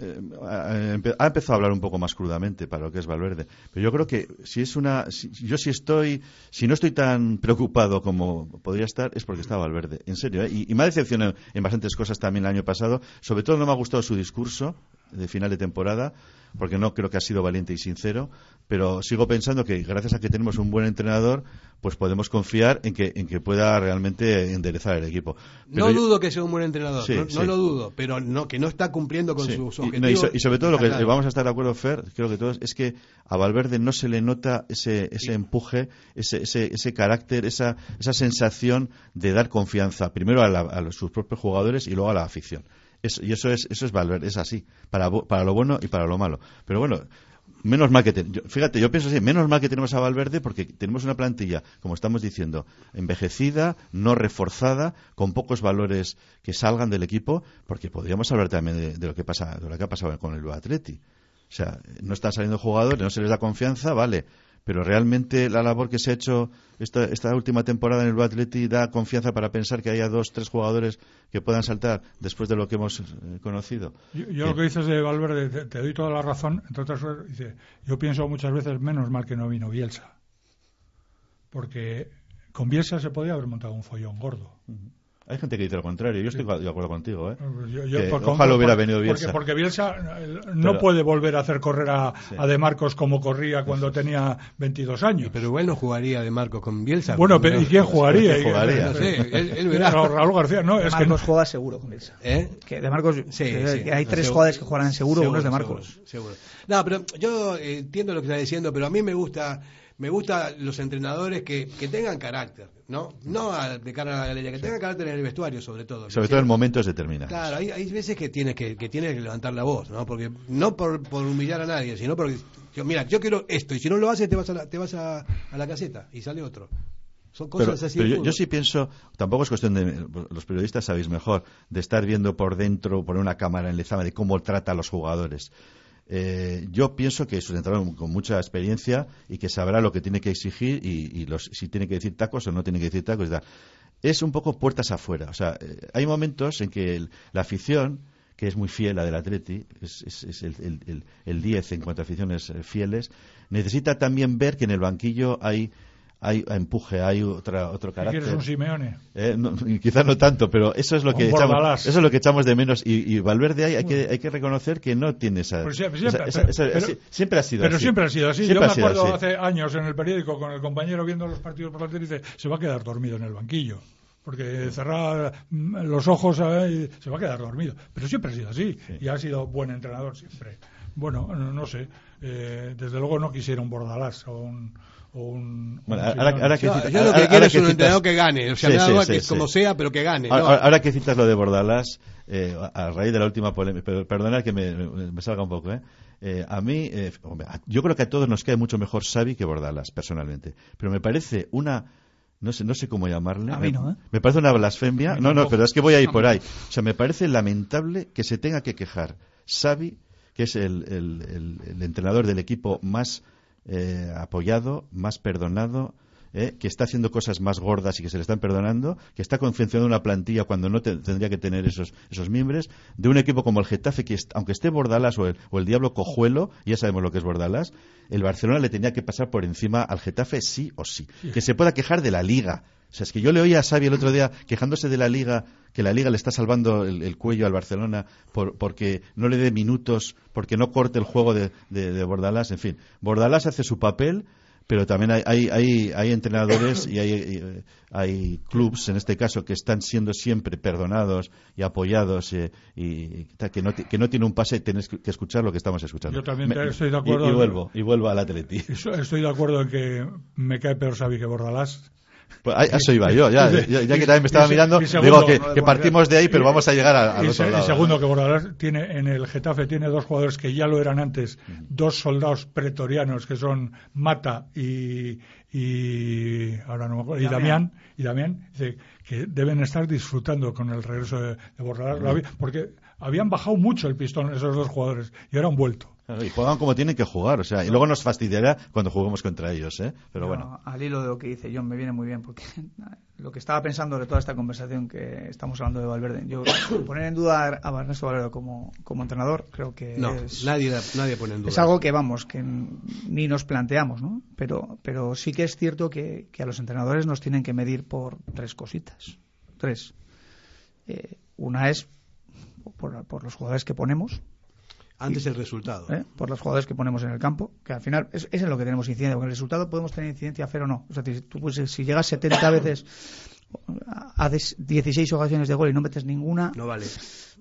Eh, ha, empe- ha empezado a hablar un poco más crudamente para lo que es Valverde. Pero yo creo que si es una. si- yo si estoy. Si no estoy tan preocupado como podría estar, es porque está Valverde. En serio, ¿eh? Y, y me ha decepcionado en bastantes cosas también el año pasado. Sobre todo no me ha gustado su discurso de final de temporada, porque no creo que ha sido valiente y sincero. Pero sigo pensando que gracias a que tenemos un buen entrenador, pues podemos confiar en que, en que pueda realmente enderezar el equipo. Pero No yo- dudo que sea un buen entrenador, Sí, no, no sí. lo dudo, pero no que no está cumpliendo con Sí, sus y- no, y, objetivos. so- y sobre todo lo que vamos a estar de acuerdo, Fer, creo que todos, es que a Valverde no se le nota ese, ese empuje, ese, ese, ese carácter, esa, esa sensación de dar confianza, primero a, la- a los- sus propios jugadores y luego a la afición. Es- y eso es, eso es Valverde, es así, para, para lo bueno y para lo malo. Pero bueno, menos mal que ten- fíjate, yo pienso así, menos mal que tenemos a Valverde porque tenemos una plantilla, como estamos diciendo, envejecida, no reforzada, con pocos valores que salgan del equipo, porque podríamos hablar también de, de lo que pasa, de lo que ha pasado con el Atleti. O sea, no están saliendo jugadores, no se les da confianza, vale, pero realmente la labor que se ha hecho esta, esta última temporada en el Atleti da confianza para pensar que haya dos, tres jugadores que puedan saltar después de lo que hemos eh, conocido. Yo, yo lo que dices de Valverde, te, te doy toda la razón. Entre otras cosas, dice, yo pienso muchas veces, menos mal que no vino Bielsa. porque con Bielsa se podía haber montado un follón gordo. Hay gente que dice lo contrario. Yo estoy de acuerdo contigo. ¿eh? Yo- yo, Que por- ojalá hubiera venido porque- Bielsa. Porque, Bielsa eh, no Pero- puede volver a hacer correr a, Sí. a De Marcos como corría cuando tenía 22 años. Pero igual no jugaría de Marcos con Bielsa. Bueno, pero ¿y quién jugaría? ¿Quién jugaría? No sé, él, él verá. Ra- Raúl García, no, es que Marcos juega seguro con Bielsa. ¿Eh? Que de Marcos, Sí, que- sí. que hay tres Seguro. jugadores que jugarán seguro, uno es de Marcos. Seguro, seguro. No, pero yo entiendo lo que está diciendo, pero a mí me gusta me gusta los entrenadores que, que tengan carácter, ¿no? No a- de cara a la galería, que tengan carácter en el vestuario sobre todo. Sobre todo en momentos determinados. Claro, hay, hay veces que tienes que, que tienes que levantar la voz, ¿no? Porque no por, por humillar a nadie, sino porque yo, mira, yo quiero esto y si no lo haces te vas a la, te vas a, a la caseta y sale otro. Son Pero, cosas así. pero yo, yo sí pienso, tampoco es cuestión de, los periodistas sabéis mejor, de estar viendo por dentro, por una cámara en Lezama, de cómo trata a los jugadores. Eh, yo pienso que es un con mucha experiencia y que sabrá lo que tiene que exigir y, los, si tiene que decir tacos o no tiene que decir tacos. Es un poco puertas afuera. O sea, eh, hay momentos en que el- la afición, que es muy fiel a del Atleti, es, es- el 10 en cuanto a aficiones eh, fieles, necesita también ver que en el banquillo hay hay empuje, hay otra, otro ¿Qué carácter. quieres un Simeone? Eh, no, quizás no tanto, pero eso es lo que echamos, Bordalás. eso es lo que echamos de menos y, y Valverde hay, hay que hay que reconocer que no tiene esa, Pues siempre, ha sido Pero así. siempre ha sido así. Siempre Yo me acuerdo así. hace años en el periódico con el compañero viendo los partidos por la tele y dice, se va a quedar dormido en el banquillo. Porque cerrar los ojos eh, y se va a quedar dormido. Pero siempre ha sido así. Y ha sido buen entrenador siempre. Bueno, no, no sé. eh, desde luego no quisiera un Bordalás o un... o un- Bueno, un ahora- ahora que Yo- cita- yo lo que ahora- quiero ahora es un citas- entrenador que gane. O sea, Sí, me da sí, igual sí, que sí. como sea, pero que gane. Ahora, ¿no? ahora que citas lo de Bordalás, eh, a a raíz de la última polémica, pero perdonad que me, me- me salga un poco, ¿eh? Eh, a mí, eh, yo creo que a todos nos cae mucho mejor Xavi que Bordalás, personalmente. Pero me parece una, no sé, no sé cómo llamarle. A mí no, ¿eh? Me parece una blasfemia. No, no, pero es que voy a ir por ahí. O sea, me parece lamentable que se tenga que quejar Xavi, que es el, el- el- el entrenador del equipo más eh, apoyado, más perdonado, eh, que está haciendo cosas más gordas y que se le están perdonando, que está confeccionando una plantilla cuando no te- tendría que tener esos, esos miembros, de un equipo como el Getafe, que est- aunque esté Bordalás o el, o el Diablo Cojuelo, ya sabemos lo que es Bordalás, el Barcelona le tenía que pasar por encima al Getafe sí o sí. Que se pueda quejar de la Liga. O sea, es que yo le oía a Xavi el otro día quejándose de la Liga, que la Liga le está salvando el, el cuello al Barcelona por, porque no le dé minutos, porque no corte el juego de, de, de Bordalás. En fin, Bordalás hace su papel, pero también hay, hay, hay, hay entrenadores y hay, hay clubs, en este caso, que están siendo siempre perdonados y apoyados eh, y, que, no, que no tiene un pase y tienes que escuchar lo que estamos escuchando. Yo también Me- estoy de acuerdo. Y, vuelvo, y vuelvo al Atleti. Estoy de acuerdo en que me cae peor Xavi que Bordalás. Pues a a eso iba yo, ya, ya, que también me estaba y mirando, y segundo, digo que, partimos de ahí, pero vamos a llegar a- al y, otro se- y lado. segundo, que Bordalás tiene en el Getafe tiene dos jugadores que ya lo eran antes, dos soldados pretorianos que son Mata y, y ahora no me acuerdo, y Damián, y Damián dice que deben estar disfrutando con el regreso de, de Bordalás, porque habían bajado mucho el pistón esos dos jugadores y ahora han vuelto. Y juegan como tienen que jugar, o sea, y luego nos fastidiará cuando juguemos contra ellos, ¿eh? Pero No, bueno. Al hilo de lo que dice John, me viene muy bien, porque lo que estaba pensando de toda esta conversación que estamos hablando de Valverde, yo poner en duda a Ernesto Valverde como, como entrenador, creo que No, es, nadie, nadie pone en duda. es algo que, vamos, que ni nos planteamos, ¿no? Pero, pero sí que es cierto que, que a los entrenadores nos tienen que medir por tres cositas. Tres. Eh, una es por, por los jugadores que ponemos, Antes el resultado. ¿eh? por los jugadores que ponemos en el campo, que al final es, es en lo que tenemos incidencia, porque el resultado podemos tener incidencia cero o no. O sea, si tú pues, si llegas 70 veces, haces 16 ocasiones de gol y no metes ninguna, No vale.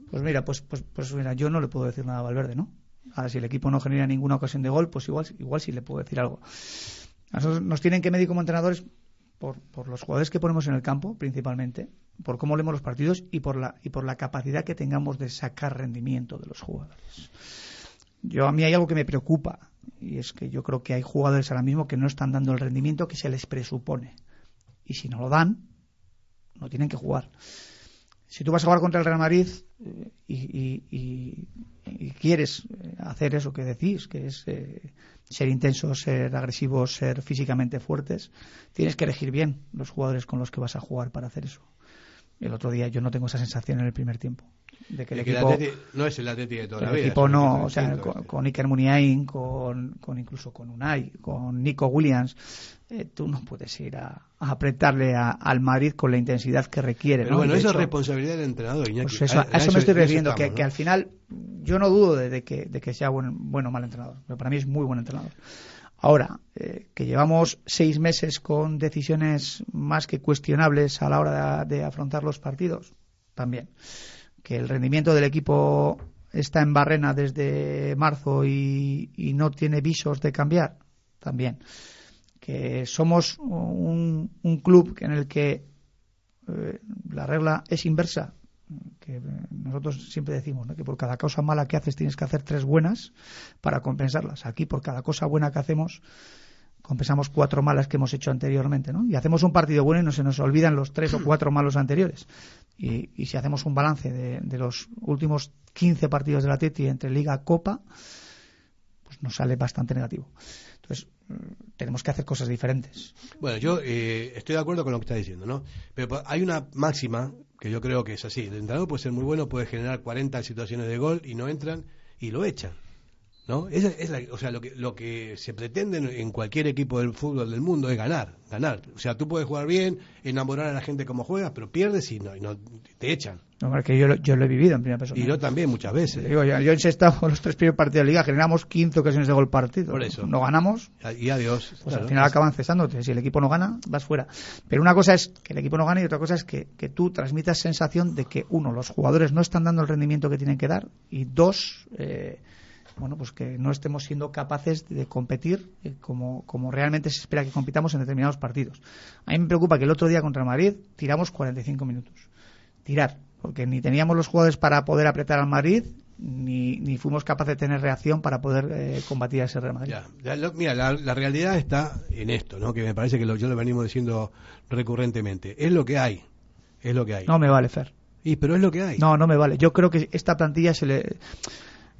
pues mira, pues, pues, pues mira, yo no le puedo decir nada a Valverde, ¿no? Ahora, si el equipo no genera ninguna ocasión de gol, pues igual, igual sí le puedo decir algo. A nosotros nos tienen que medir como entrenadores por, por los jugadores que ponemos en el campo, principalmente, por cómo leemos los partidos y por la, y por la capacidad que tengamos de sacar rendimiento de los jugadores. Yo a mí hay algo que me preocupa y es que yo creo que hay jugadores ahora mismo que no están dando el rendimiento que se les presupone. Y si no lo dan, no tienen que jugar. Si tú vas a jugar contra el Real Madrid eh, y, y- quieres eh, hacer eso que decís, que es eh, ser intensos, ser agresivos, ser físicamente fuertes, tienes que elegir bien los jugadores con los que vas a jugar para hacer eso. El otro día yo no tengo esa sensación en el primer tiempo. De que el el equipo, Atleti no es el Atleti de toda la el vida. equipo es un no, equipo o sea, con, con Iker Muniain, con, con incluso con Unai, con Nico Williams, eh, tú no puedes ir a, a apretarle a- al Madrid con la intensidad que requiere. Pero ¿no? bueno, eso es responsabilidad del entrenador, Iñaki. pues eso, a, eso me estoy refiriendo, que, al final yo no dudo de, de que, de que sea buen, bueno o mal entrenador, pero para mí es muy buen entrenador. Ahora, eh, que llevamos seis meses con decisiones más que cuestionables a la hora de, de afrontar los partidos, también. Que el rendimiento del equipo está en barrena desde marzo y, no tiene visos de cambiar, también. Que somos un, un club en el que eh, la regla es inversa, que nosotros siempre decimos que por cada cosa mala que haces tienes que hacer tres buenas para compensarlas. Aquí por cada cosa buena que hacemos compensamos cuatro malas que hemos hecho anteriormente, ¿no? Y hacemos un partido bueno y no se nos olvidan los tres o cuatro malos anteriores. Y, y si hacemos un balance de, de los últimos 15 partidos de la Teti entre Liga Copa, pues nos sale bastante negativo. Entonces, mm, tenemos que hacer cosas diferentes. Bueno, yo eh, estoy de acuerdo con lo que está diciendo, ¿no? Pero pa- hay una máxima que yo creo que es así. El entrenador puede ser muy bueno, puede generar 40 situaciones de gol y no entran y lo echan. ¿No? Esa es la- o sea, lo que, lo que se pretende en- cualquier equipo del fútbol del mundo es ganar, ganar. O sea, tú puedes jugar bien, enamorar a la gente como juegas, pero pierdes y no, y no te echan. No, porque yo, lo- yo lo he vivido en primera persona. Y yo también muchas veces. Digo, yo, yo en los tres primeros partidos de liga, generamos 15 ocasiones de gol partido. Por eso. No ganamos, Y adiós. pues Claro. al final acaban cesándote. Si el equipo no gana, vas fuera. Pero una cosa es que el equipo no gane y otra cosa es que, que tú transmitas sensación de que, uno, los jugadores no están dando el rendimiento que tienen que dar y dos, eh, bueno, pues que no estemos siendo capaces de competir eh, como, como realmente se espera que compitamos en determinados partidos. A mí me preocupa que el otro día contra Madrid tiramos 45 minutos. Tirar, porque ni teníamos los jugadores para poder apretar al Madrid, ni, ni fuimos capaces de tener reacción para poder eh, combatir a ese Real Madrid. Ya, ya lo- mira, la, la realidad está en esto, ¿no? Que me parece que lo, yo lo venimos diciendo recurrentemente. Es lo que hay. Es lo que hay. No me vale, Fer. Y, pero es lo que hay. No, no me vale. Yo creo que esta plantilla se le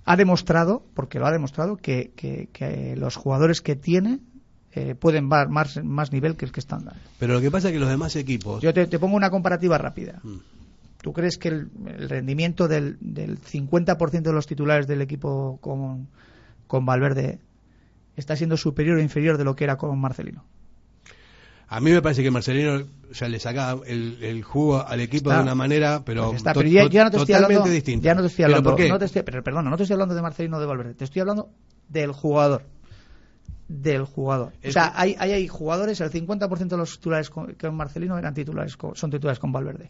ha demostrado, porque lo ha demostrado, que, que- que los jugadores que tiene eh, pueden dar más, más nivel que el que están dando. Pero lo que pasa es que los demás equipos. Yo te, te pongo una comparativa rápida. Mm. ¿Tú crees que el, el rendimiento del, del 50% de los titulares del equipo con, con Valverde está siendo superior o inferior de lo que era con Marcelino? A mí me parece que Marcelino sea, le sacaba el, el jugo al equipo Está. de una manera, pero, Pues está, pero ya, ya no te estoy totalmente hablando, distinta. ya no te estoy ¿Pero hablando, por qué? no te estoy, pero perdona, no te estoy hablando de Marcelino de Valverde, te estoy hablando del jugador. Del jugador. O sea, que- hay, hay, hay jugadores, el 50% de los titulares con, Marcelino eran titulares con- son titulares con Valverde.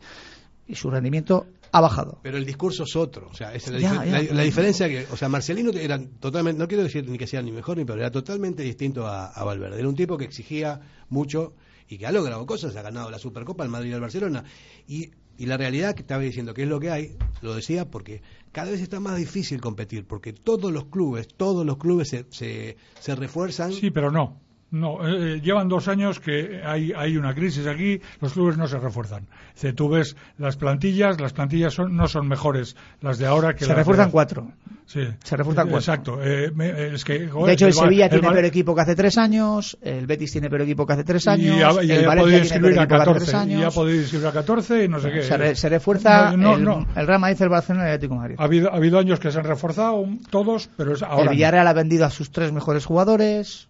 Y su rendimiento ha bajado. Pero el discurso es otro, o sea, es la, Ya, ya, diferencia que, o sea, Marcelino era totalmente, no quiero decir ni que sea ni mejor ni peor, era totalmente distinto a, a Valverde. Era un tipo que exigía mucho y que ha logrado cosas, ha ganado la Supercopa, el Madrid y el Barcelona. Y, y la realidad que estaba diciendo que es lo que hay, lo decía porque cada vez está más difícil competir, porque todos los clubes, todos los clubes se, se, se refuerzan. Sí, pero no. No, eh, llevan dos años que hay, hay una crisis aquí, los clubes no se refuerzan. Decir, tú ves las plantillas, las plantillas son, no son mejores las de ahora que Se las refuerzan de... cuatro. Sí. Se refuerzan cuatro. Exacto. eh, me- es que, joder, De hecho, el Val- Sevilla tiene Val- peor equipo que hace tres años, el Betis tiene peor equipo que hace tres años, y ya, y el ya Valencia tiene peor a equipo que hace 14, tres y ya años. podéis escribir a 14 y no sé qué. Se, re- se refuerza No, no, el, no. el Real Madrid, el Barcelona y el Atlético de Madrid. Ha habido, ha habido años que se han reforzado todos, pero es ahora el. Villarreal ha vendido a sus tres mejores jugadores,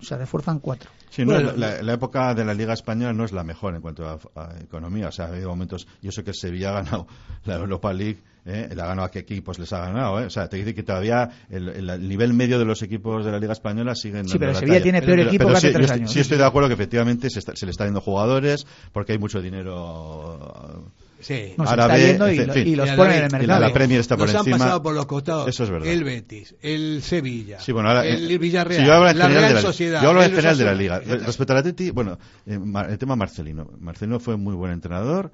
se refuerzan cuatro. Sí, no, Bueno, la, la época de la Liga Española no es la mejor en cuanto a, a economía. O sea, ha habido momentos. Yo sé que el Sevilla ha ganado la Europa League, ¿eh? la ha ganado a qué equipos les ha ganado. ¿eh? O sea, te dice que todavía el, el- el nivel medio de los equipos de la Liga Española siguen. Sí, pero la Sevilla talla. tiene peor Pero- equipo pero que hace sí, tres estoy- años. Sí, estoy de acuerdo que efectivamente se, está- se le está dando jugadores porque hay mucho dinero. Sí. Árabe, está yendo y, en lo- fin. y los ponen en el y mercado. la Premier está por Nos encima. han pasado por los costados Eso es verdad. el Betis, el Sevilla, Sí, bueno, ahora, el Villarreal, sí, yo hablo en la general Real de la, Sociedad. Yo hablo en general de la liga. Respecto al Atleti, bueno, eh, el tema Marcelino. Marcelino fue muy buen entrenador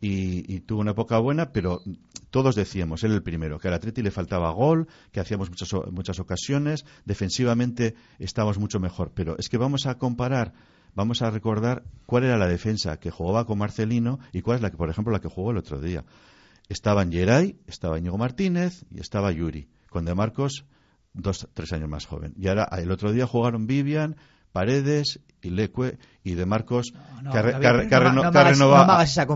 y, y tuvo una época buena, pero todos decíamos, él el primero, que al Atleti le faltaba gol, que hacíamos muchas, muchas ocasiones, defensivamente estábamos mucho mejor. Pero es que vamos a comparar, vamos a recordar cuál era la defensa que jugaba con Marcelino y cuál es la que, por ejemplo, la que jugó el otro día. Estaban Geray, estaba Íñigo Martínez y estaba Yuri, con De Marcos dos, tres años más joven. Y ahora el otro día jugaron Vivian, Paredes, Ilecue y de Marcos no, que, David, que no no que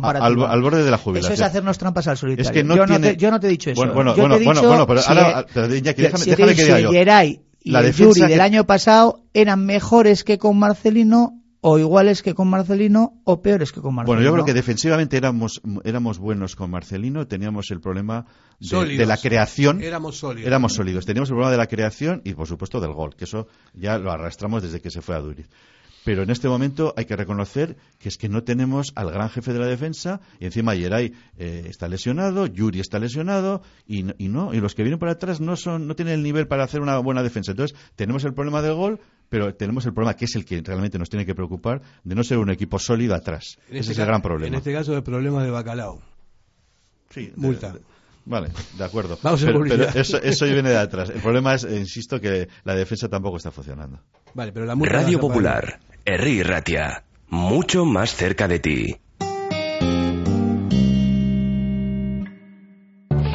al, al borde de la jubilación. Eso es hacernos trampas al solitario. Es que no yo, tiene- no te, yo no te he dicho eso. Bueno, bueno, yo bueno, te he bueno, dicho bueno, pero si ahora- si- déjame- si déjame que diga yo. Geray y La el defensa Yuri del año pasado eran mejores que con Marcelino o iguales que con Marcelino o peores que con Marcelino. Bueno, yo creo que defensivamente éramos, éramos buenos con Marcelino, teníamos el problema de, Sólidos. de la creación. Éramos sólidos. Éramos sólidos. Teníamos el problema de la creación y, por supuesto, del gol, que eso ya lo arrastramos desde que se fue a Duriz. Pero en este momento hay que reconocer que es que no tenemos al gran jefe de la defensa y encima Yeray eh, está lesionado, Yuri está lesionado y, no- y no y los que vienen por atrás no son no tienen el nivel para hacer una buena defensa. Entonces tenemos el problema del gol, pero tenemos el problema que es el que realmente nos tiene que preocupar de no ser un equipo sólido atrás. En Ese este es el gran problema. En este caso, el problema de bacalao. Sí, de- Multa. de- Vale, de acuerdo. Vamos a pero, pero eso, eso viene de atrás. El problema es, eh, insisto, que la defensa tampoco está funcionando. Vale, pero la multa Radio. Popular, Herri Ratia, mucho más cerca de ti.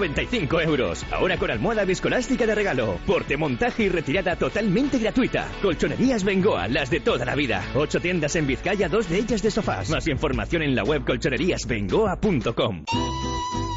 395 euros. Ahora con almohada viscoelástica de regalo. Porte, montaje y retirada totalmente gratuita. Colchonerías Bengoa, las de toda la vida. Ocho tiendas en Vizcaya, dos de ellas de sofás. Más información en la web colchoneríasbengoa.com.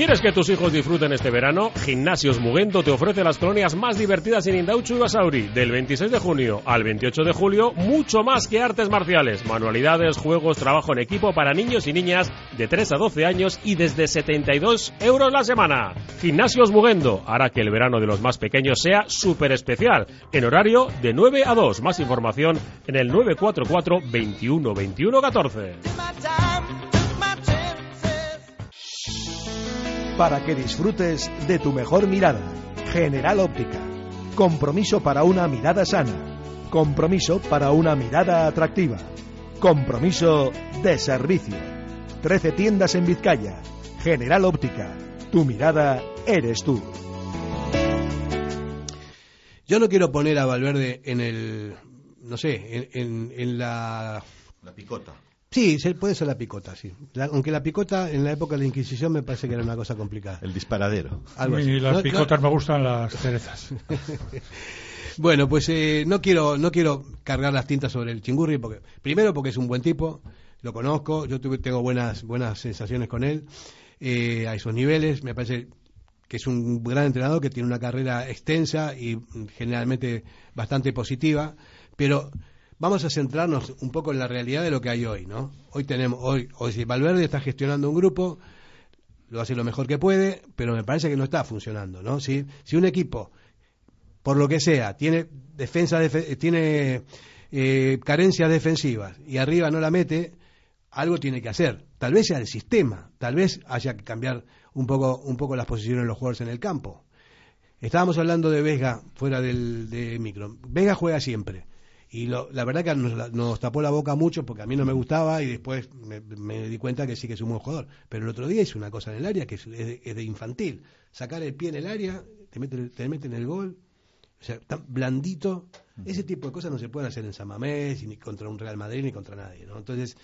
¿Quieres que tus hijos disfruten este verano? Gimnasios Mugendo te ofrece las colonias más divertidas en Indauchu y Basauri. Del 26 de junio al 28 de julio, mucho más que artes marciales, manualidades, juegos, trabajo en equipo para niños y niñas de 3 a 12 años y desde 72 euros la semana. Gimnasios Mugendo hará que el verano de los más pequeños sea súper especial, en horario de 9 a 2. Más información en el 944 21 21 14. Para que disfrutes de tu mejor mirada. General Óptica. Compromiso para una mirada sana. Compromiso para una mirada atractiva. Compromiso de servicio. 13 tiendas en Vizcaya. General Óptica. Tu mirada eres tú. Yo no quiero poner a Valverde en el. No sé, en, en- en la. La picota. Sí, se- puede ser la picota, sí. La- aunque la picota en la época de la Inquisición me parece que era una cosa complicada. El disparadero. Algo así. Y las No- no- picotas me gustan las cerezas. Bueno, pues eh, no quiero no quiero cargar las tintas sobre el chingurri porque primero porque es un buen tipo, lo conozco, yo tuve, tengo buenas buenas sensaciones con él eh, a esos niveles, me parece que es un gran entrenador que tiene una carrera extensa y generalmente bastante positiva, pero vamos a centrarnos un poco en la realidad de lo que hay hoy, ¿no? Hoy tenemos hoy hoy si Valverde está gestionando un grupo lo hace lo mejor que puede, pero me parece que no está funcionando, ¿no? Si, si un equipo por lo que sea, tiene defensa, defe- tiene eh, carencias defensivas y arriba no la mete, algo tiene que hacer. Tal vez sea el sistema, tal vez haya que cambiar un poco, un poco las posiciones de los jugadores en el campo. Estábamos hablando de Vega fuera del de micro. Vega juega siempre. Y lo- la verdad que nos, nos tapó la boca mucho porque a mí no me gustaba y después me, me di cuenta que sí que es un buen jugador. Pero el otro día hizo una cosa en el área que es, es de, es de infantil. Sacar el pie en el área, te meten, te meten el gol, o sea, tan blandito. Ese tipo de cosas no se pueden hacer en San Mamés, ni contra un Real Madrid, ni contra nadie. ¿no? Entonces,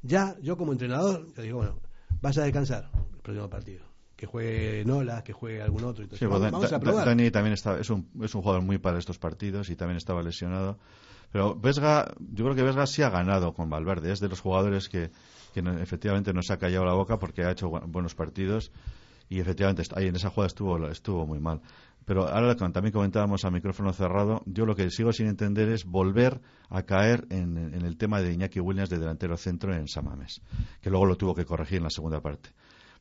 ya yo como entrenador, yo digo, bueno, vas a descansar el próximo partido. Que juegue Nolas, que juegue algún otro. y todo Sí, pues vamos, Dan- vamos a probar. Dani también está, es, un, es un jugador muy para estos partidos y también estaba lesionado. Pero Vesga, yo creo que Vesga sí ha ganado con Valverde. Es de los jugadores que, que no- efectivamente nos ha callado la boca porque ha hecho bu- buenos partidos y efectivamente ahí en esa jugada estuvo, estuvo muy mal. Pero ahora también comentábamos a micrófono cerrado, yo lo que sigo sin entender es volver a caer en, el tema de Iñaki Williams de delantero centro en Samames, que luego lo tuvo que corregir en la segunda parte.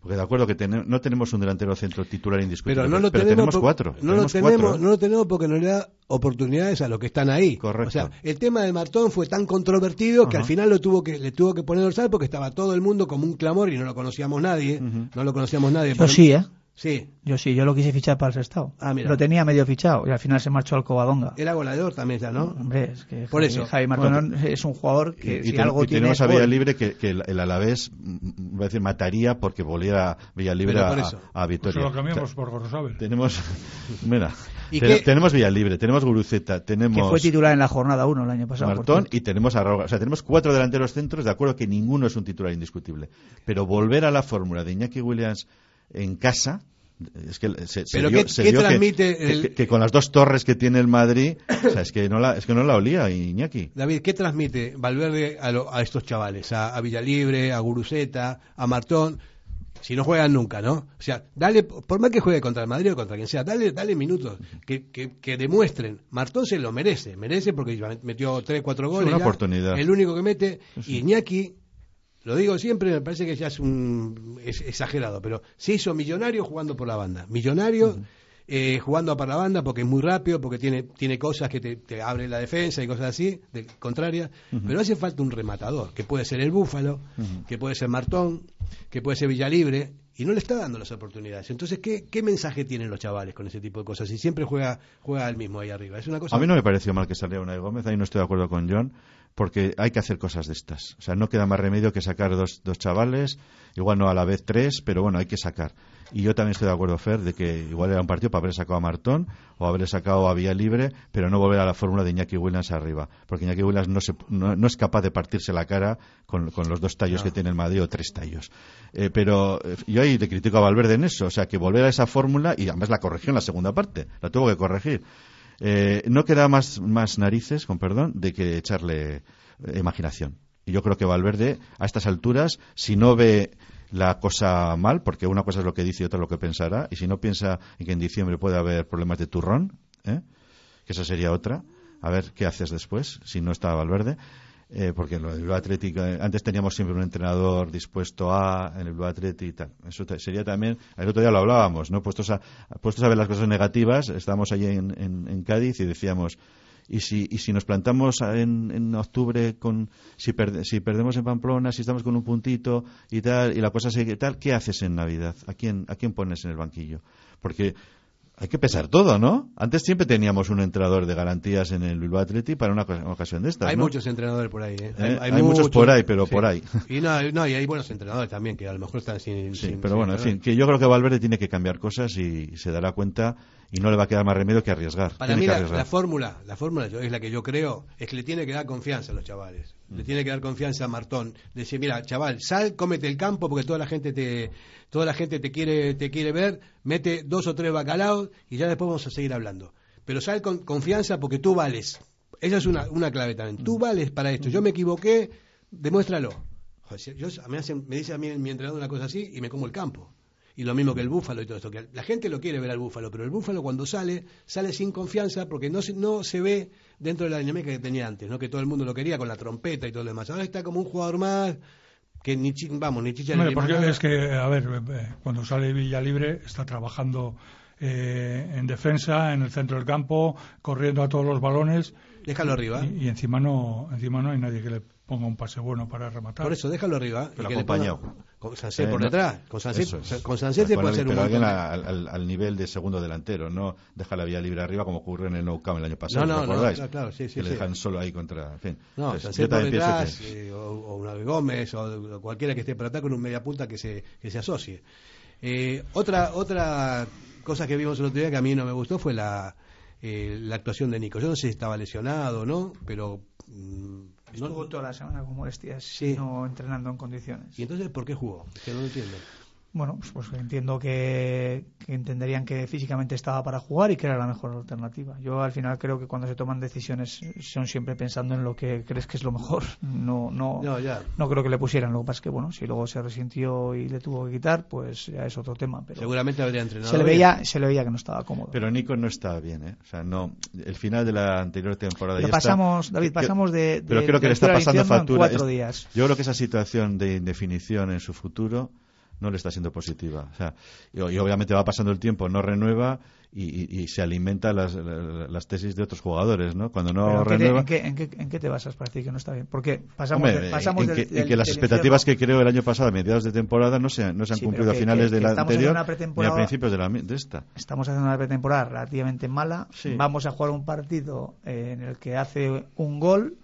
Porque de acuerdo que no tenemos un delantero centro titular indiscutible, pero, no lo tenemos, cuatro. No lo tenemos, no lo tenemos porque no le da oportunidades a los que están ahí. Correcto. O sea, el tema de Martón fue tan controvertido que al final lo tuvo que le tuvo que poner dorsal porque estaba todo el mundo como un clamor y no lo conocíamos nadie, no lo conocíamos nadie. Yo sí, ¿eh? Sí. Yo sí, yo lo quise fichar para el Sestao. Ah, mira. Lo tenía medio fichado y al final se marchó al Covadonga. Era goleador también ya, ¿no? Hombre, es que Por eso. Javi Martón es un jugador que y, si algo y tenemos a Villalibre que, que el, Alavés mm, va a decir, mataría porque volviera Villalibre a, a, Vitoria. Pues lo cambiamos por Gorosabel. Tenemos, mira, tenemos Villalibre, tenemos Guruceta, tenemos... Que fue titular en la jornada 1 el año pasado. Martón y tenemos a O sea, tenemos cuatro delanteros centros, de acuerdo que ninguno es un titular indiscutible. Pero volver a la fórmula de Iñaki Williams en casa es que se, ¿Pero qué, transmite que, con las dos torres que tiene el Madrid, o sea, es que no la, es que no la olía Iñaki. David, ¿qué transmite Valverde a, estos chavales? A, a, Villalibre, a Guruceta, a Martón, si no juegan nunca, ¿no? O sea, dale, por más que juegue contra el Madrid o contra quien sea, dale, dale minutos, que, que, demuestren. Martón se lo merece, merece porque metió tres, cuatro goles. una oportunidad. El único que mete, y Iñaki lo digo siempre, me parece que ya es un es exagerado, pero se hizo millonario jugando por la banda. Millonario eh, jugando para la banda porque es muy rápido, porque tiene, tiene cosas que te, te abre la defensa y cosas así, de contraria. Pero hace falta un rematador, que puede ser el Búfalo, que puede ser Martón, que puede ser Villalibre, y no le está dando las oportunidades. Entonces, ¿qué, ¿qué mensaje tienen los chavales con ese tipo de cosas? Y siempre juega, juega el mismo ahí arriba. Es una cosa... A mí no me pareció mal que saliera una de Gómez, ahí no estoy de acuerdo con John porque hay que hacer cosas de estas. O sea, no queda más remedio que sacar dos, dos chavales, igual no a la vez tres, pero bueno, hay que sacar. Y yo también estoy de acuerdo, Fer, de que igual era un partido para haber sacado a Martón o haber sacado a Vía Libre, pero no volver a la fórmula de Iñaki Williams arriba. Porque Iñaki Williams no, se, no, es capaz de partirse la cara con, los dos tallos que tiene el Madrid o tres tallos. Eh, pero eh, yo ahí le critico a Valverde en eso. O sea, que volver a esa fórmula, y además la corrigió en la segunda parte, la tuvo que corregir. Eh, no queda más, más narices, con perdón, de que echarle eh, imaginación. Y yo creo que Valverde, a estas alturas, si no ve la cosa mal, porque una cosa es lo que dice y otra lo que pensará, y si no piensa en que en diciembre puede haber problemas de turrón, ¿eh? que esa sería otra, a ver qué haces después, si no está Valverde. Eh, porque en el Atlético, antes teníamos siempre un entrenador dispuesto a en el Blue Atlético y tal. Eso sería también, el otro día lo hablábamos, ¿no? Puestos a, puestos a ver las cosas negativas, estábamos allí en, en, Cádiz y decíamos, y si, y si nos plantamos en, en octubre con si, si perdemos en Pamplona, si estamos con un puntito y tal, y la cosa sigue tal, ¿qué haces en Navidad? ¿A quién, a quién pones en el banquillo? Porque hay que pesar todo, ¿no? Antes siempre teníamos un entrenador de garantías en el Bilbao Atleti para una ocasión de estas. Hay muchos entrenadores por ahí, ¿eh? ¿Eh? Hay, muchos, por ahí, pero por ahí. Y no, no, y hay buenos entrenadores también que a lo mejor están sin. Sí, pero bueno, en fin, que yo creo que Valverde tiene que cambiar cosas y se dará cuenta y no le va a quedar más remedio que arriesgar. Para mí la, fórmula, la fórmula es la que yo creo, es que le tiene que dar confianza a los chavales. Le mm. tiene que dar confianza a Martón. Decir, mira, chaval, sal, cómete el campo porque toda la gente te, toda la gente te quiere, te quiere ver, mete dos o tres bacalaos y ya después vamos a seguir hablando. Pero sal con confianza porque tú vales. Esa es una, una clave también. Tú mm. vales para esto. Yo me equivoqué, demuéstralo. Yo, me, me dice a mí mi entrenador una cosa así y me como el campo y lo mismo que el búfalo y todo esto. Que la gente lo quiere ver al búfalo, pero el búfalo cuando sale, sale sin confianza porque no se, no se ve dentro de la dinámica que tenía antes, ¿no? que todo el mundo lo quería con la trompeta y todo lo demás. Ahora está como un jugador más que ni vamos, ni chicha ni porque es que, a ver, eh, cuando sale Villa Libre está trabajando eh, en defensa, en el centro del campo, corriendo a todos los balones. Déjalo arriba. Y, encima no encima no hay nadie que le ponga un pase bueno para rematar. Por eso, déjalo arriba. Pero acompañado. Con Sancet por detrás. Con Sancet, con se puede ser un Pero alguien al, al, nivel de segundo delantero, no deja la vía libre arriba como ocurrió en el Nou Camp el año pasado. No, no, no claro, sí, sí, que le dejan solo ahí contra. En fin. No, Sancet por detrás, eh, o, una de Gómez, o cualquiera que esté por atrás con un media punta que se, que se asocie. Eh, otra, otra cosa que vimos el otro día que a mí no me gustó fue la, eh, la actuación de Nico. Yo no sé si estaba lesionado o no, pero. Mm, Estuvo toda la semana con molestias, no entrenando en condiciones. ¿Y entonces por qué jugó? Que no entiendo. Bueno, pues, pues entiendo que, entenderían que físicamente estaba para jugar y que era la mejor alternativa. Yo al final creo que cuando se toman decisiones son siempre pensando en lo que crees que es lo mejor. No, no, No, ya. no creo que le pusieran. Lo que pasa es que, bueno, si luego se resintió y le tuvo que quitar, pues ya es otro tema. Pero Seguramente habría entrenado. se le bien. veía, se le veía que no estaba cómodo. Pero Nico no está bien, ¿eh? O sea, no. El final de la anterior temporada. Pero ya está- pasamos, David, que- pasamos de- Pero creo que le está pasando factura. cuatro Es- días. Yo creo que esa situación de indefinición en su futuro no le está siendo positiva. O sea, y, y obviamente va pasando el tiempo, no renueva y, se alimenta las, las tesis de otros jugadores, ¿no? Cuando no ¿en qué te- renueva. ¿en, qué, en, qué, en qué te basas para decir que no está bien? Porque pasamos, Hombre, de- pasamos en, del- que, del- que las expectativas que creó el año pasado a mediados de temporada no se, no se han Sí, cumplido a finales de la anterior ni a principios de, la, de esta. Estamos haciendo una pretemporada relativamente mala. Sí. Vamos a jugar un partido eh, en el que hace un gol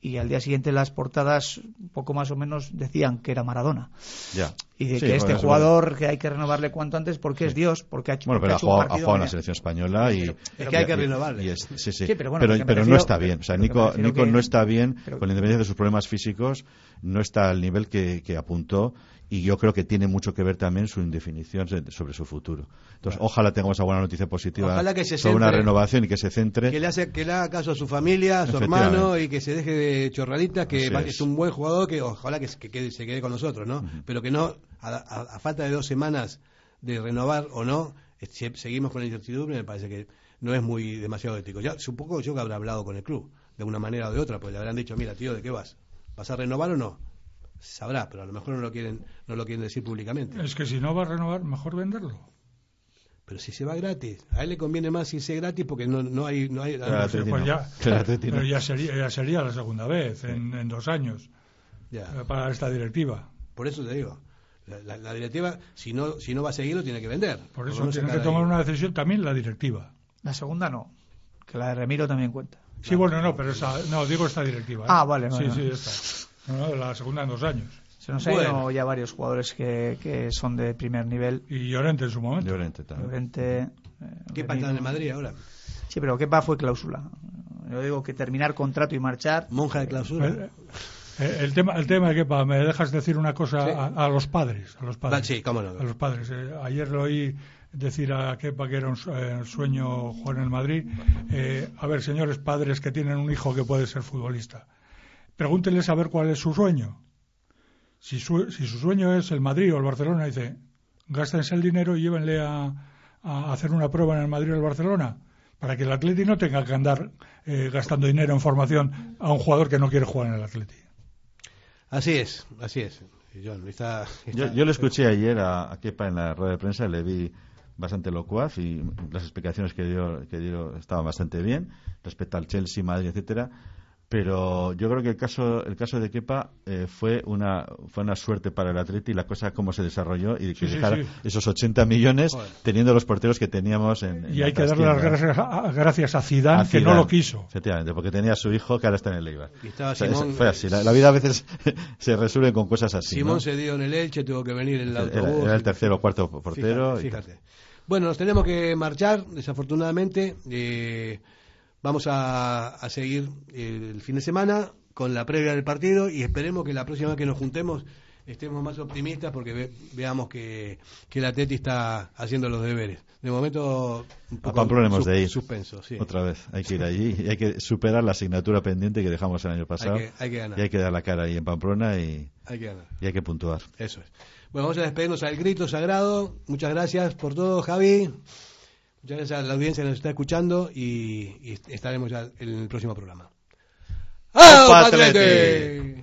y al día siguiente las portadas poco más o menos decían que era Maradona. Ya. Y de Sí, que este jugador que hay que renovarle cuanto antes porque es Dios, porque ha hecho, Bueno, pero ha jugado, ha jugado en la selección española y. Es que hay que y- renovarle. y es- sí, sí. Sí, pero bueno, pero, pero no está bien. O sea, Nico, Nico que- no está bien, pero- con independencia de sus problemas físicos, no está al nivel que, que apuntó. Y yo creo que tiene mucho que ver también su indefinición sobre su futuro. Entonces, ojalá tengamos buena noticia positiva Ojalá que se sobre una renovación y que se centre. Que le, hace, que le haga caso a su familia, a su hermano y que se deje de chorraditas, que es. es. un buen jugador, que ojalá que, se- que quede- se quede con nosotros, ¿no? Pero que no, a, a- a falta de dos semanas de renovar o no, eh, se- seguimos con la incertidumbre, me parece que no es muy demasiado ético. Ya supongo yo que habrá hablado con el club, de una manera o de otra, pues le habrán dicho, mira, tío, ¿de qué vas? ¿Vas a renovar o no? Sabrá, pero a lo mejor no lo quieren, no lo quieren decir públicamente. Es que si no va a renovar, mejor venderlo. Pero si se va gratis, a él le conviene más irse gratis porque no, no hay... No hay Claro, Atleti pues no. ya, Claro, no. pero ya sería, ya sería la segunda vez en, en dos años Ya. eh, para esta directiva. Por eso te digo, la, la- la directiva, si no, si no va a seguir, lo tiene que vender. Por eso no tiene que tomar ahí. una decisión también la directiva. La segunda no, que la de Remiro también cuenta. Sí, bueno, no, pero esa, no, digo esta directiva. ¿eh? Ah, vale, Sí, vale, sí, esta. No, no, la segunda en dos años. Se nos han ido Bueno. ya varios jugadores que, que son de primer nivel. Y Llorente en su momento. Llorente también. Llorente, eh, ¿Qué Remiro. pasa en el Madrid ahora? Sí, pero Kepa fue cláusula. Yo digo que terminar contrato y marchar. Monja de clausura. Eh, eh, el tema, el tema de Kepa, me dejas decir una cosa Sí. a, a los padres, a los padres. Sí, cómo no. A los padres. Eh, ayer lo oí decir a Kepa que era un su- eh, sueño jugar en el Madrid. Eh, a ver, señores padres que tienen un hijo que puede ser futbolista, pregúntenles a ver cuál es su sueño. Si su, si su sueño es el Madrid o el Barcelona, dice, gástense el dinero y llévenle a, a hacer una prueba en el Madrid o el Barcelona, para que el Atleti no tenga que andar eh, gastando dinero en formación a un jugador que no quiere jugar en el Atleti. Así es, así es. Y John, está- Yo, está- yo le escuché ayer a, a Kepa en la rueda de prensa, le vi bastante locuaz y las explicaciones que dio, que dio estaban bastante bien respecto al Chelsea, Madrid, etcétera. Pero yo creo que el caso, el caso de Kepa eh, fue una fue una suerte para el Atleti la cosa cómo se desarrolló y que Sí, sí, dejara sí. esos 80 millones Joder. teniendo los porteros que teníamos en, en Y hay que darle las gracias a, gracias a Zidane, A que no lo quiso. Efectivamente, porque tenía a su hijo que ahora está en el Eibar. Y estaba O sea, Simón- es- fue así. La, la vida a veces se resuelve con cosas así. Simón ¿no? se dio en el Elche, tuvo que venir en el autobús. era el tercero o cuarto portero. Fíjate, y- fíjate. Bueno, nos tenemos que marchar, desafortunadamente. Eh, vamos a, a seguir el fin de semana con la previa del partido y esperemos que la próxima vez que nos juntemos estemos más optimistas porque ve- veamos que, que el Atleti está haciendo los deberes. De momento, un poco de ir. suspenso. Sí. Otra vez. Hay que ir allí y hay que superar la asignatura pendiente que dejamos el año pasado. que- hay que ganar. Y hay que dar la cara ahí en Pamplona y, Hay que ganar. y hay que puntuar. Eso es. Bueno, vamos a despedirnos al grito sagrado. Muchas gracias por todo, Javi. Muchas gracias a la audiencia que nos está escuchando y, y estaremos ya en el próximo programa. ¡Opa, ¡Ah, Atleti!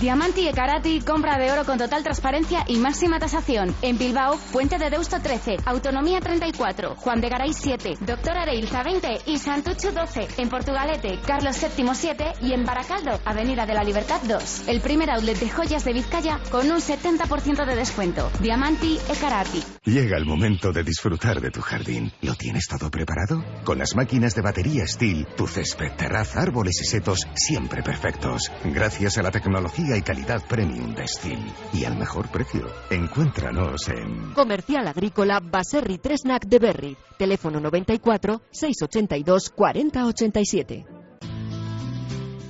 Diamanti e Karati, compra de oro con total transparencia y máxima tasación. En Bilbao, Puente de Deusto 13, Autonomía 34, Juan de Garay 7, Doctor Areilza 20 y Santucho 12. En Portugalete, Carlos VII 7 y en Baracaldo, Avenida de la Libertad 2. El primer outlet de joyas de Vizcaya con un 70% de descuento. Diamanti e Karati. Llega el momento de disfrutar de tu jardín. ¿Lo tienes todo preparado? Con las máquinas de batería Steel, tu césped, terraza, árboles y setos siempre perfectos. Gracias a la tecnología y calidad premium de Steel. Y al mejor precio. Encuéntranos en... Comercial Agrícola Baserri Tresnac de Berry. Teléfono 94 682 4087.